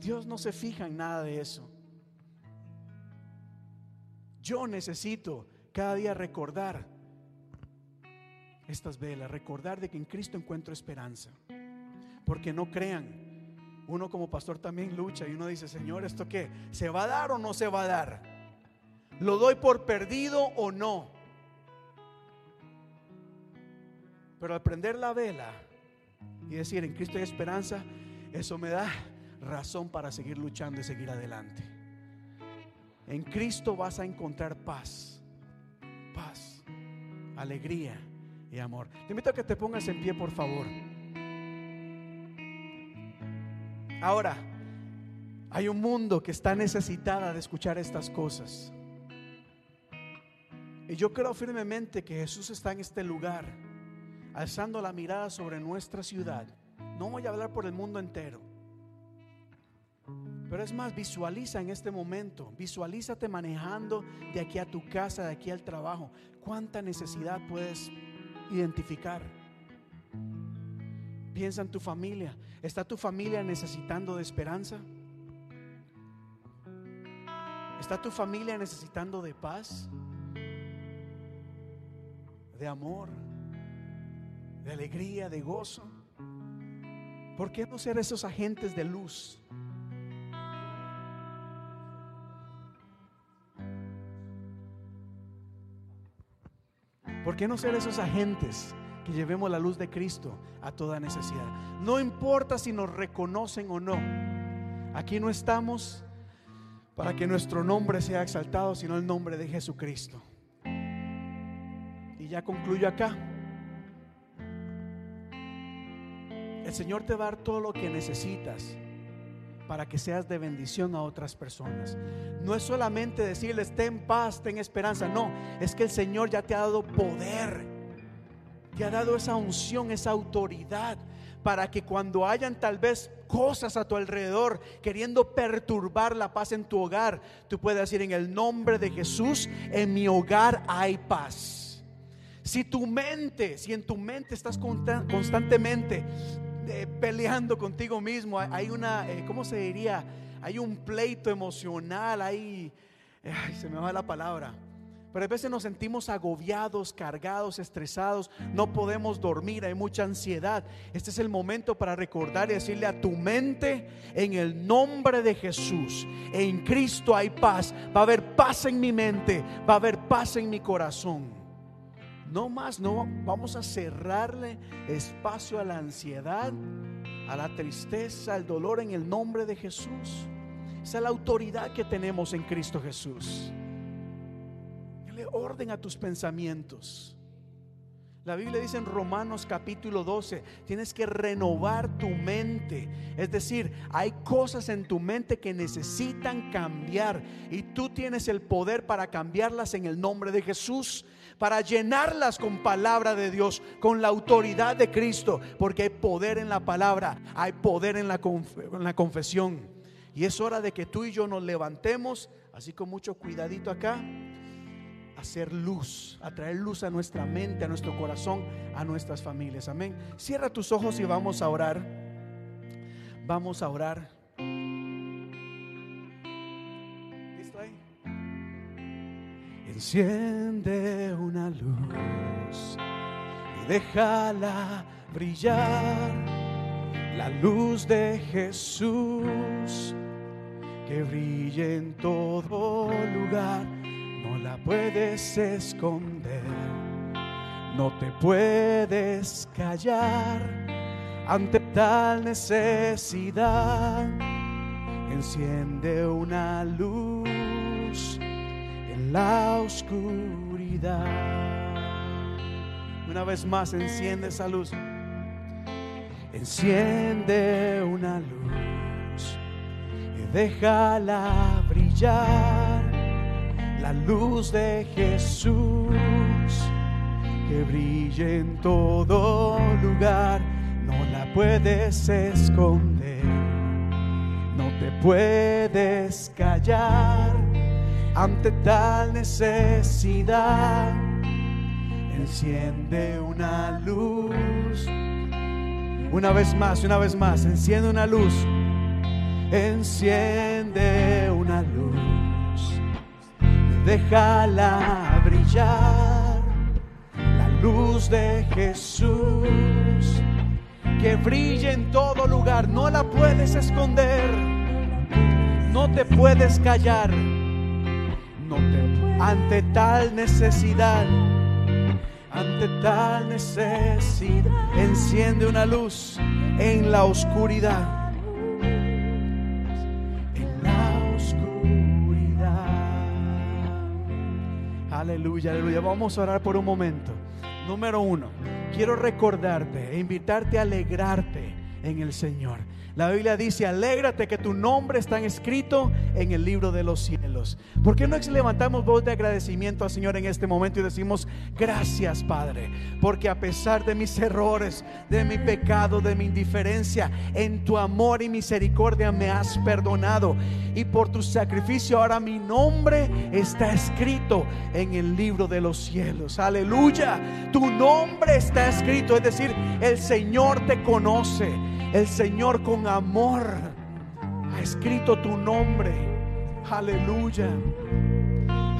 Dios no se fija en nada de eso. Yo necesito cada día recordar estas velas, recordar de que en Cristo encuentro esperanza. Porque no crean, uno como pastor también lucha y uno dice, Señor, ¿esto qué? ¿Se va a dar o no se va a dar? ¿Lo doy por perdido o no? Pero al prender la vela y decir en Cristo hay esperanza, eso me da razón para seguir luchando y seguir adelante. En Cristo vas a encontrar paz, paz, alegría y amor. Te invito a que te pongas en pie, por favor. Ahora, hay un mundo que está necesitada de escuchar estas cosas. Y yo creo firmemente que Jesús está en este lugar, alzando la mirada sobre nuestra ciudad. No voy a hablar por el mundo entero. Pero es más, visualiza en este momento, visualízate manejando de aquí a tu casa, de aquí al trabajo. ¿Cuánta necesidad puedes identificar? Piensa en tu familia. ¿Está tu familia necesitando de esperanza? ¿Está tu familia necesitando de paz? De amor, de alegría, de gozo. ¿Por qué no ser esos agentes de luz? ¿Por qué no ser esos agentes que llevemos la luz de Cristo a toda necesidad? No importa si nos reconocen o no. Aquí no estamos para que nuestro nombre sea exaltado, sino el nombre de Jesucristo. Y ya concluyo acá. El Señor te va a dar todo lo que necesitas para que seas de bendición a otras personas. No es solamente decirles, ten paz, ten esperanza. No, es que el Señor ya te ha dado poder. Te ha dado esa unción, esa autoridad para que cuando hayan tal vez cosas a tu alrededor queriendo perturbar la paz en tu hogar, tú puedas decir en el nombre de Jesús, en mi hogar hay paz. Si tu mente, si en tu mente estás constantemente eh, peleando contigo mismo, hay una, eh, ¿cómo se diría? Hay un pleito emocional, hay, ay, se me va la palabra pero a veces nos sentimos agobiados, cargados, estresados, no podemos dormir, hay mucha ansiedad. Este es el momento para recordar y decirle a tu mente, en el nombre de Jesús, en Cristo hay paz. Va a haber paz en mi mente, va a haber paz en mi corazón. No más, no, vamos a cerrarle espacio a la ansiedad, a la tristeza, al dolor en el nombre de Jesús. Esa es la autoridad que tenemos en Cristo Jesús orden a tus pensamientos. La Biblia dice en Romanos capítulo 12, tienes que renovar tu mente. Es decir, hay cosas en tu mente que necesitan cambiar y tú tienes el poder para cambiarlas en el nombre de Jesús, para llenarlas con palabra de Dios, con la autoridad de Cristo, porque hay poder en la palabra, hay poder en la, confesión. Y es hora de que tú y yo nos levantemos, así con mucho cuidadito acá hacer luz, a traer luz a nuestra mente, a nuestro corazón, a nuestras familias. Amén. Cierra tus ojos y vamos a orar. Vamos a orar. Enciende una luz y déjala brillar. La luz de Jesús que brille en todo lugar no la puedes esconder, no te puedes callar ante tal necesidad. Enciende una luz la oscuridad. Una vez más, enciende esa luz. Enciende una luz y déjala brillar la luz de Jesús que brille en todo lugar, no la puedes esconder, no te puedes callar ante tal necesidad. Enciende una luz, una vez más, una vez más, enciende una luz, enciende una luz. Déjala brillar. La luz de Jesús. Que brille en todo lugar, no la puedes esconder, no te puedes callar, te, ante tal necesidad, ante tal necesidad. Enciende una luz en la oscuridad. En la oscuridad. Aleluya, aleluya. Vamos a orar por un momento. Número uno, quiero recordarte e invitarte a alegrarte en el Señor. La Biblia dice, alégrate que tu nombre está escrito en el libro de los cielos. ¿Por qué no levantamos voz de agradecimiento al Señor en este momento y decimos, gracias Padre? Porque a pesar de mis errores, de mi pecado, de mi indiferencia, en tu amor y misericordia me has perdonado. Y por tu sacrificio ahora mi nombre está escrito en el libro de los cielos. Aleluya. Tu nombre está escrito. Es decir, el Señor te conoce. El Señor con amor ha escrito tu nombre. Aleluya.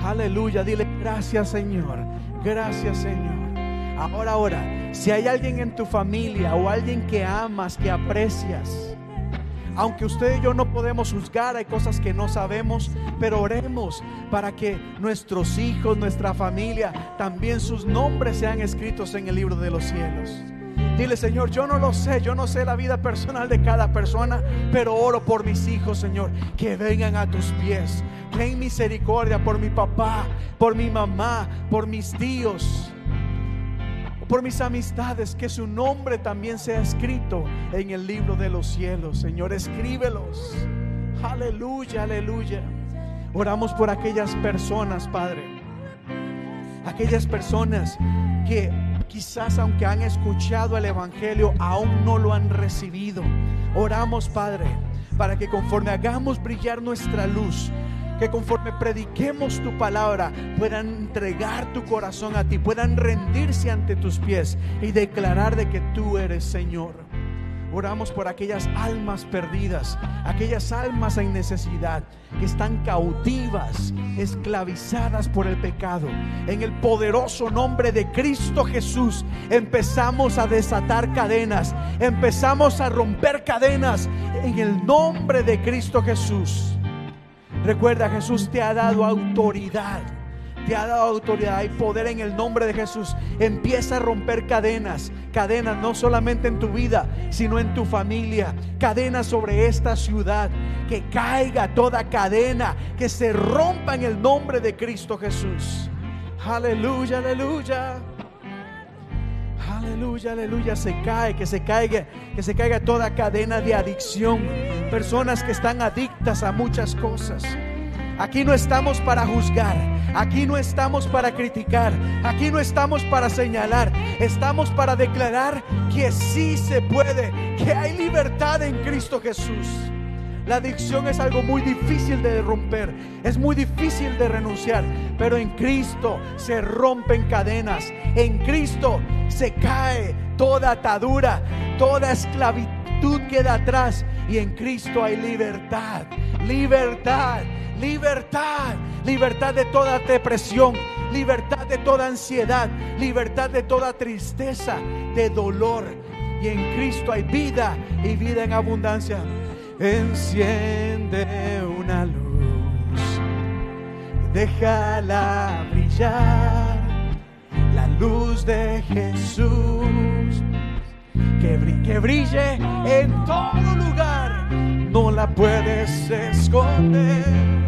Aleluya. Dile gracias Señor. Gracias Señor. Ahora, ahora, si hay alguien en tu familia o alguien que amas, que aprecias, aunque usted y yo no podemos juzgar, hay cosas que no sabemos, pero oremos para que nuestros hijos, nuestra familia, también sus nombres sean escritos en el libro de los cielos. Dile, Señor, yo no lo sé, yo no sé la vida personal de cada persona, pero oro por mis hijos, Señor, que vengan a tus pies. Ten misericordia por mi papá, por mi mamá, por mis tíos, por mis amistades, que su nombre también sea escrito en el libro de los cielos. Señor, escríbelos. Aleluya, aleluya. Oramos por aquellas personas, Padre. Aquellas personas que quizás aunque han escuchado el Evangelio, aún no lo han recibido. Oramos, Padre, para que conforme hagamos brillar nuestra luz, que conforme prediquemos tu palabra, puedan entregar tu corazón a ti, puedan rendirse ante tus pies y declarar de que tú eres Señor. Oramos por aquellas almas perdidas, aquellas almas en necesidad que están cautivas, esclavizadas por el pecado. En el poderoso nombre de Cristo Jesús empezamos a desatar cadenas, empezamos a romper cadenas en el nombre de Cristo Jesús. Recuerda, Jesús te ha dado autoridad te ha dado autoridad, hay poder en el nombre de Jesús. Empieza a romper cadenas, cadenas no solamente en tu vida, sino en tu familia, cadenas sobre esta ciudad. Que caiga toda cadena, que se rompa en el nombre de Cristo Jesús. Aleluya, aleluya. Aleluya, aleluya, se cae, que se caiga, que se caiga toda cadena de adicción. Personas que están adictas a muchas cosas. Aquí no estamos para juzgar, aquí no estamos para criticar, aquí no estamos para señalar, estamos para declarar que sí se puede, que hay libertad en Cristo Jesús. La adicción es algo muy difícil de romper, es muy difícil de renunciar, pero en Cristo se rompen cadenas, en Cristo se cae toda atadura, toda esclavitud queda atrás y en Cristo hay libertad, libertad libertad, libertad de toda depresión, libertad de toda ansiedad, libertad de toda tristeza, de dolor. Y en Cristo hay vida y vida en abundancia. Enciende una luz, déjala brillar, la luz de Jesús, que brille, en todo lugar, no la puedes esconder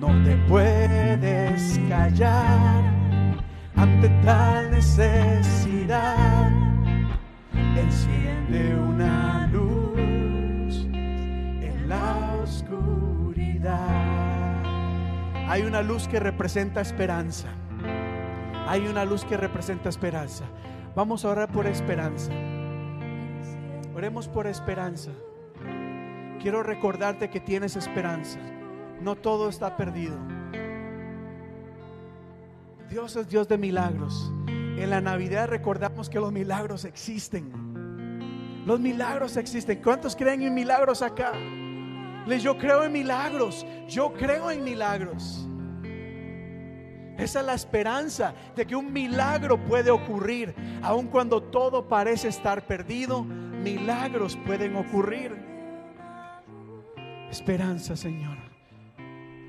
no te puedes callar ante tal necesidad. Enciende una luz en la oscuridad. Hay una luz que representa esperanza. Hay una luz que representa esperanza. Vamos a orar por esperanza. Oremos por esperanza. Quiero recordarte que tienes esperanza no todo está perdido. Dios es Dios de milagros. En la Navidad recordamos que los milagros existen. Los milagros existen. ¿Cuántos creen en milagros acá? Les yo creo en milagros. Yo creo en milagros. Esa es la esperanza de que un milagro puede ocurrir. Aun cuando todo parece estar perdido, milagros pueden ocurrir. Esperanza, Señor.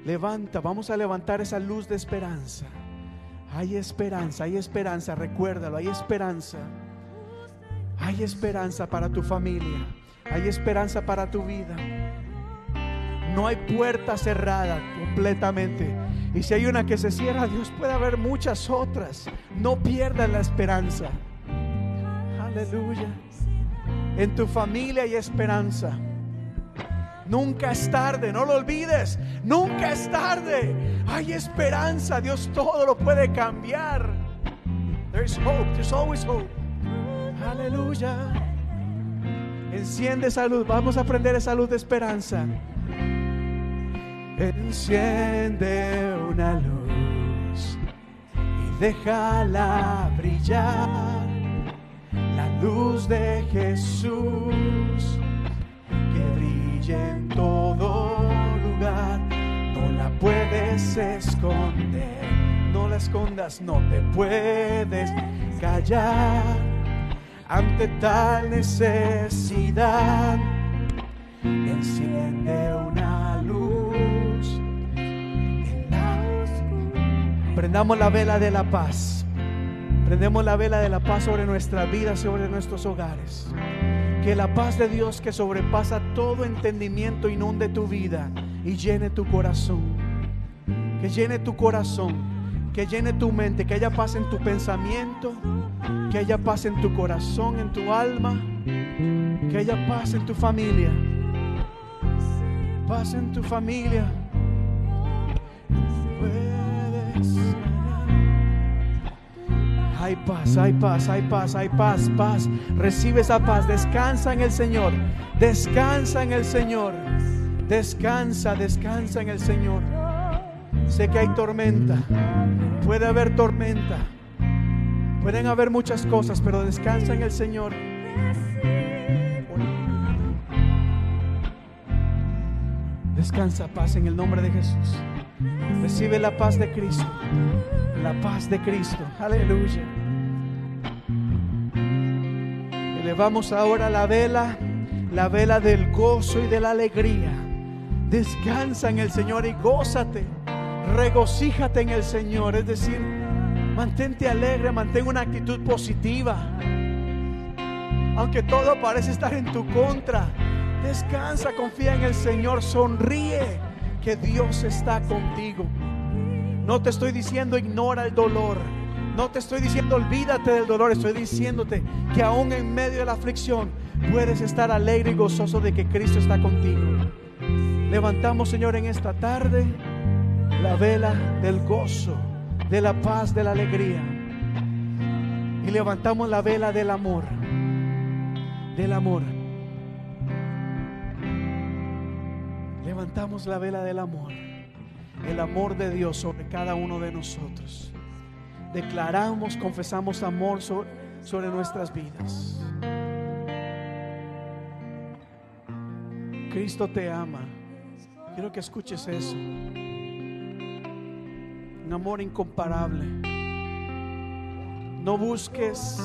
Levanta, vamos a levantar esa luz de esperanza. Hay esperanza, hay esperanza, recuérdalo, hay esperanza. Hay esperanza para tu familia, hay esperanza para tu vida. No hay puerta cerrada completamente. Y si hay una que se cierra, Dios puede haber muchas otras. No pierdas la esperanza. Aleluya. En tu familia hay esperanza. Nunca es tarde, no lo olvides. Nunca es tarde. Hay esperanza. Dios todo lo puede cambiar. There's hope. There's always hope. Aleluya. Enciende esa luz. Vamos a aprender esa luz de esperanza. Enciende una luz y déjala brillar. La luz de Jesús que brilla en todo lugar. No la puedes esconder. No la escondas, no te puedes callar ante tal necesidad. Enciende una luz. Prendamos la vela de la paz. Prendemos la vela de la paz sobre nuestra vida, sobre nuestros hogares. Que la paz de Dios que sobrepasa todo entendimiento inunde tu vida y llene tu corazón. Que llene tu corazón, que llene tu mente, que haya paz en tu pensamiento, que haya paz en tu corazón, en tu alma, que haya paz en tu familia. Paz en tu familia. Hay paz, hay paz, hay paz, hay paz, paz. Recibe esa paz. Descansa en el Señor. Descansa en el Señor. Descansa, descansa en el Señor. Sé que hay tormenta. Puede haber tormenta. Pueden haber muchas cosas, pero descansa en el Señor. Descansa paz en el nombre de Jesús. Recibe la paz de Cristo. La paz de Cristo. Aleluya. Elevamos ahora la vela, la vela del gozo y de la alegría. Descansa en el Señor y gózate. Regocíjate en el Señor. Es decir, mantente alegre, mantén una actitud positiva. Aunque todo parece estar en tu contra, descansa, confía en el Señor, sonríe que Dios está contigo. No te estoy diciendo ignora el dolor. No te estoy diciendo olvídate del dolor. Estoy diciéndote que aún en medio de la aflicción puedes estar alegre y gozoso de que Cristo está contigo. Levantamos, Señor, en esta tarde la vela del gozo, de la paz, de la alegría. Y levantamos la vela del amor. Del amor. Levantamos la vela del amor el amor de Dios sobre cada uno de nosotros. Declaramos, confesamos amor sobre, sobre nuestras vidas. Cristo te ama. Quiero que escuches eso. Un amor incomparable. No busques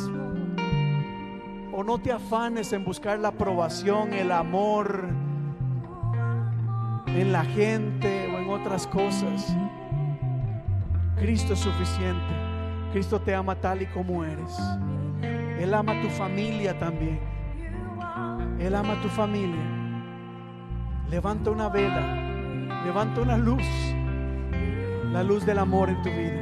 o no te afanes en buscar la aprobación, el amor en la gente o en otras cosas. Cristo es suficiente. Cristo te ama tal y como eres. Él ama a tu familia también. Él ama tu familia. Levanta una vela. Levanta una luz. La luz del amor en tu vida.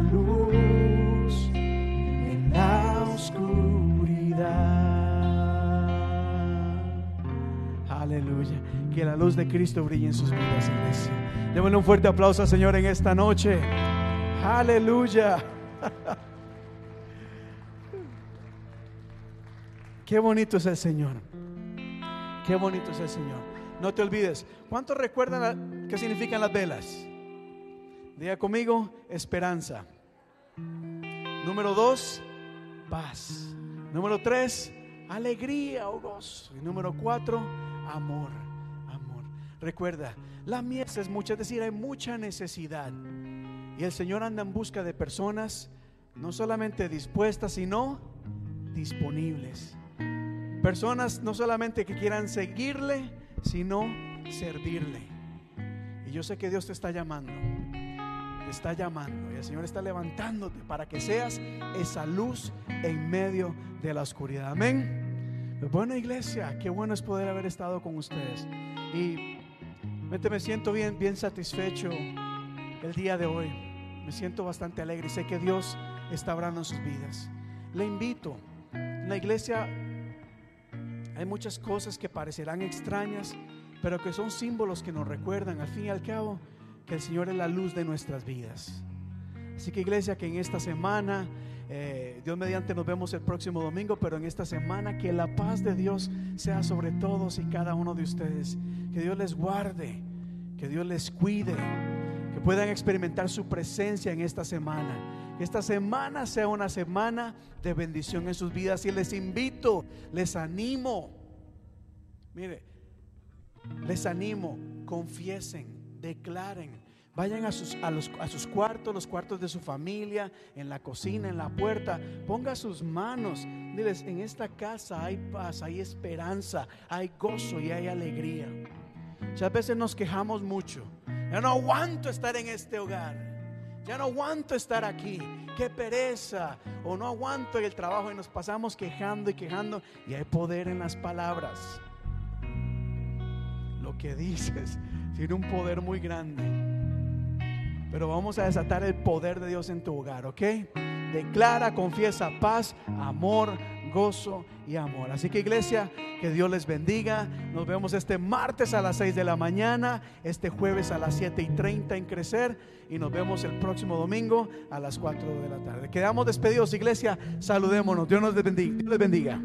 Que la luz de Cristo brille en sus vidas, iglesia. Démosle un fuerte aplauso al Señor en esta noche. Aleluya. Qué bonito es el Señor. Qué bonito es el Señor. No te olvides. ¿Cuántos recuerdan qué significan las velas? Diga conmigo, esperanza. Número dos, paz. Número tres, alegría o gozo. Y número cuatro, amor. Amor. Recuerda, la mies es mucha, es decir, hay mucha necesidad. Y el Señor anda en busca de personas no solamente dispuestas, sino disponibles. Personas no solamente que quieran seguirle, sino servirle. Y yo sé que Dios te está llamando. Te está llamando. Y el Señor está levantándote para que seas esa luz en medio de la oscuridad. Amén. Buena iglesia, qué bueno es poder haber estado con ustedes. Y me siento bien, bien satisfecho el día de hoy. Me siento bastante alegre y sé que Dios está obrando en sus vidas. Le invito. En la iglesia hay muchas cosas que parecerán extrañas, pero que son símbolos que nos recuerdan al fin y al cabo que el Señor es la luz de nuestras vidas. Así que iglesia, que en esta semana, eh, Dios mediante nos vemos el próximo domingo, pero en esta semana que la paz de Dios sea sobre todos y cada uno de ustedes. Que Dios les guarde, que Dios les cuide, que puedan experimentar su presencia en esta semana. Que esta semana sea una semana de bendición en sus vidas y les invito, les animo. Mire, les animo, confiesen, declaren, vayan a sus, a, los, a sus cuartos, los cuartos de su familia, en la cocina, en la puerta, ponga sus manos, diles, en esta casa hay paz, hay esperanza, hay gozo y hay alegría. Muchas veces nos quejamos mucho, ya no aguanto estar en este hogar. Ya no aguanto estar aquí, qué pereza, o no aguanto el trabajo y nos pasamos quejando y quejando. Y hay poder en las palabras. Lo que dices tiene un poder muy grande. Pero vamos a desatar el poder de Dios en tu hogar, ¿ok? Declara, confiesa paz, amor, gozo y amor. Así que iglesia, que Dios les bendiga. Nos vemos este martes a las 6 de la mañana, este jueves a las 7 y 30 en Crecer y nos vemos el próximo domingo a las 4 de la tarde. Quedamos despedidos, iglesia. Saludémonos. Dios nos bendiga. Dios les bendiga.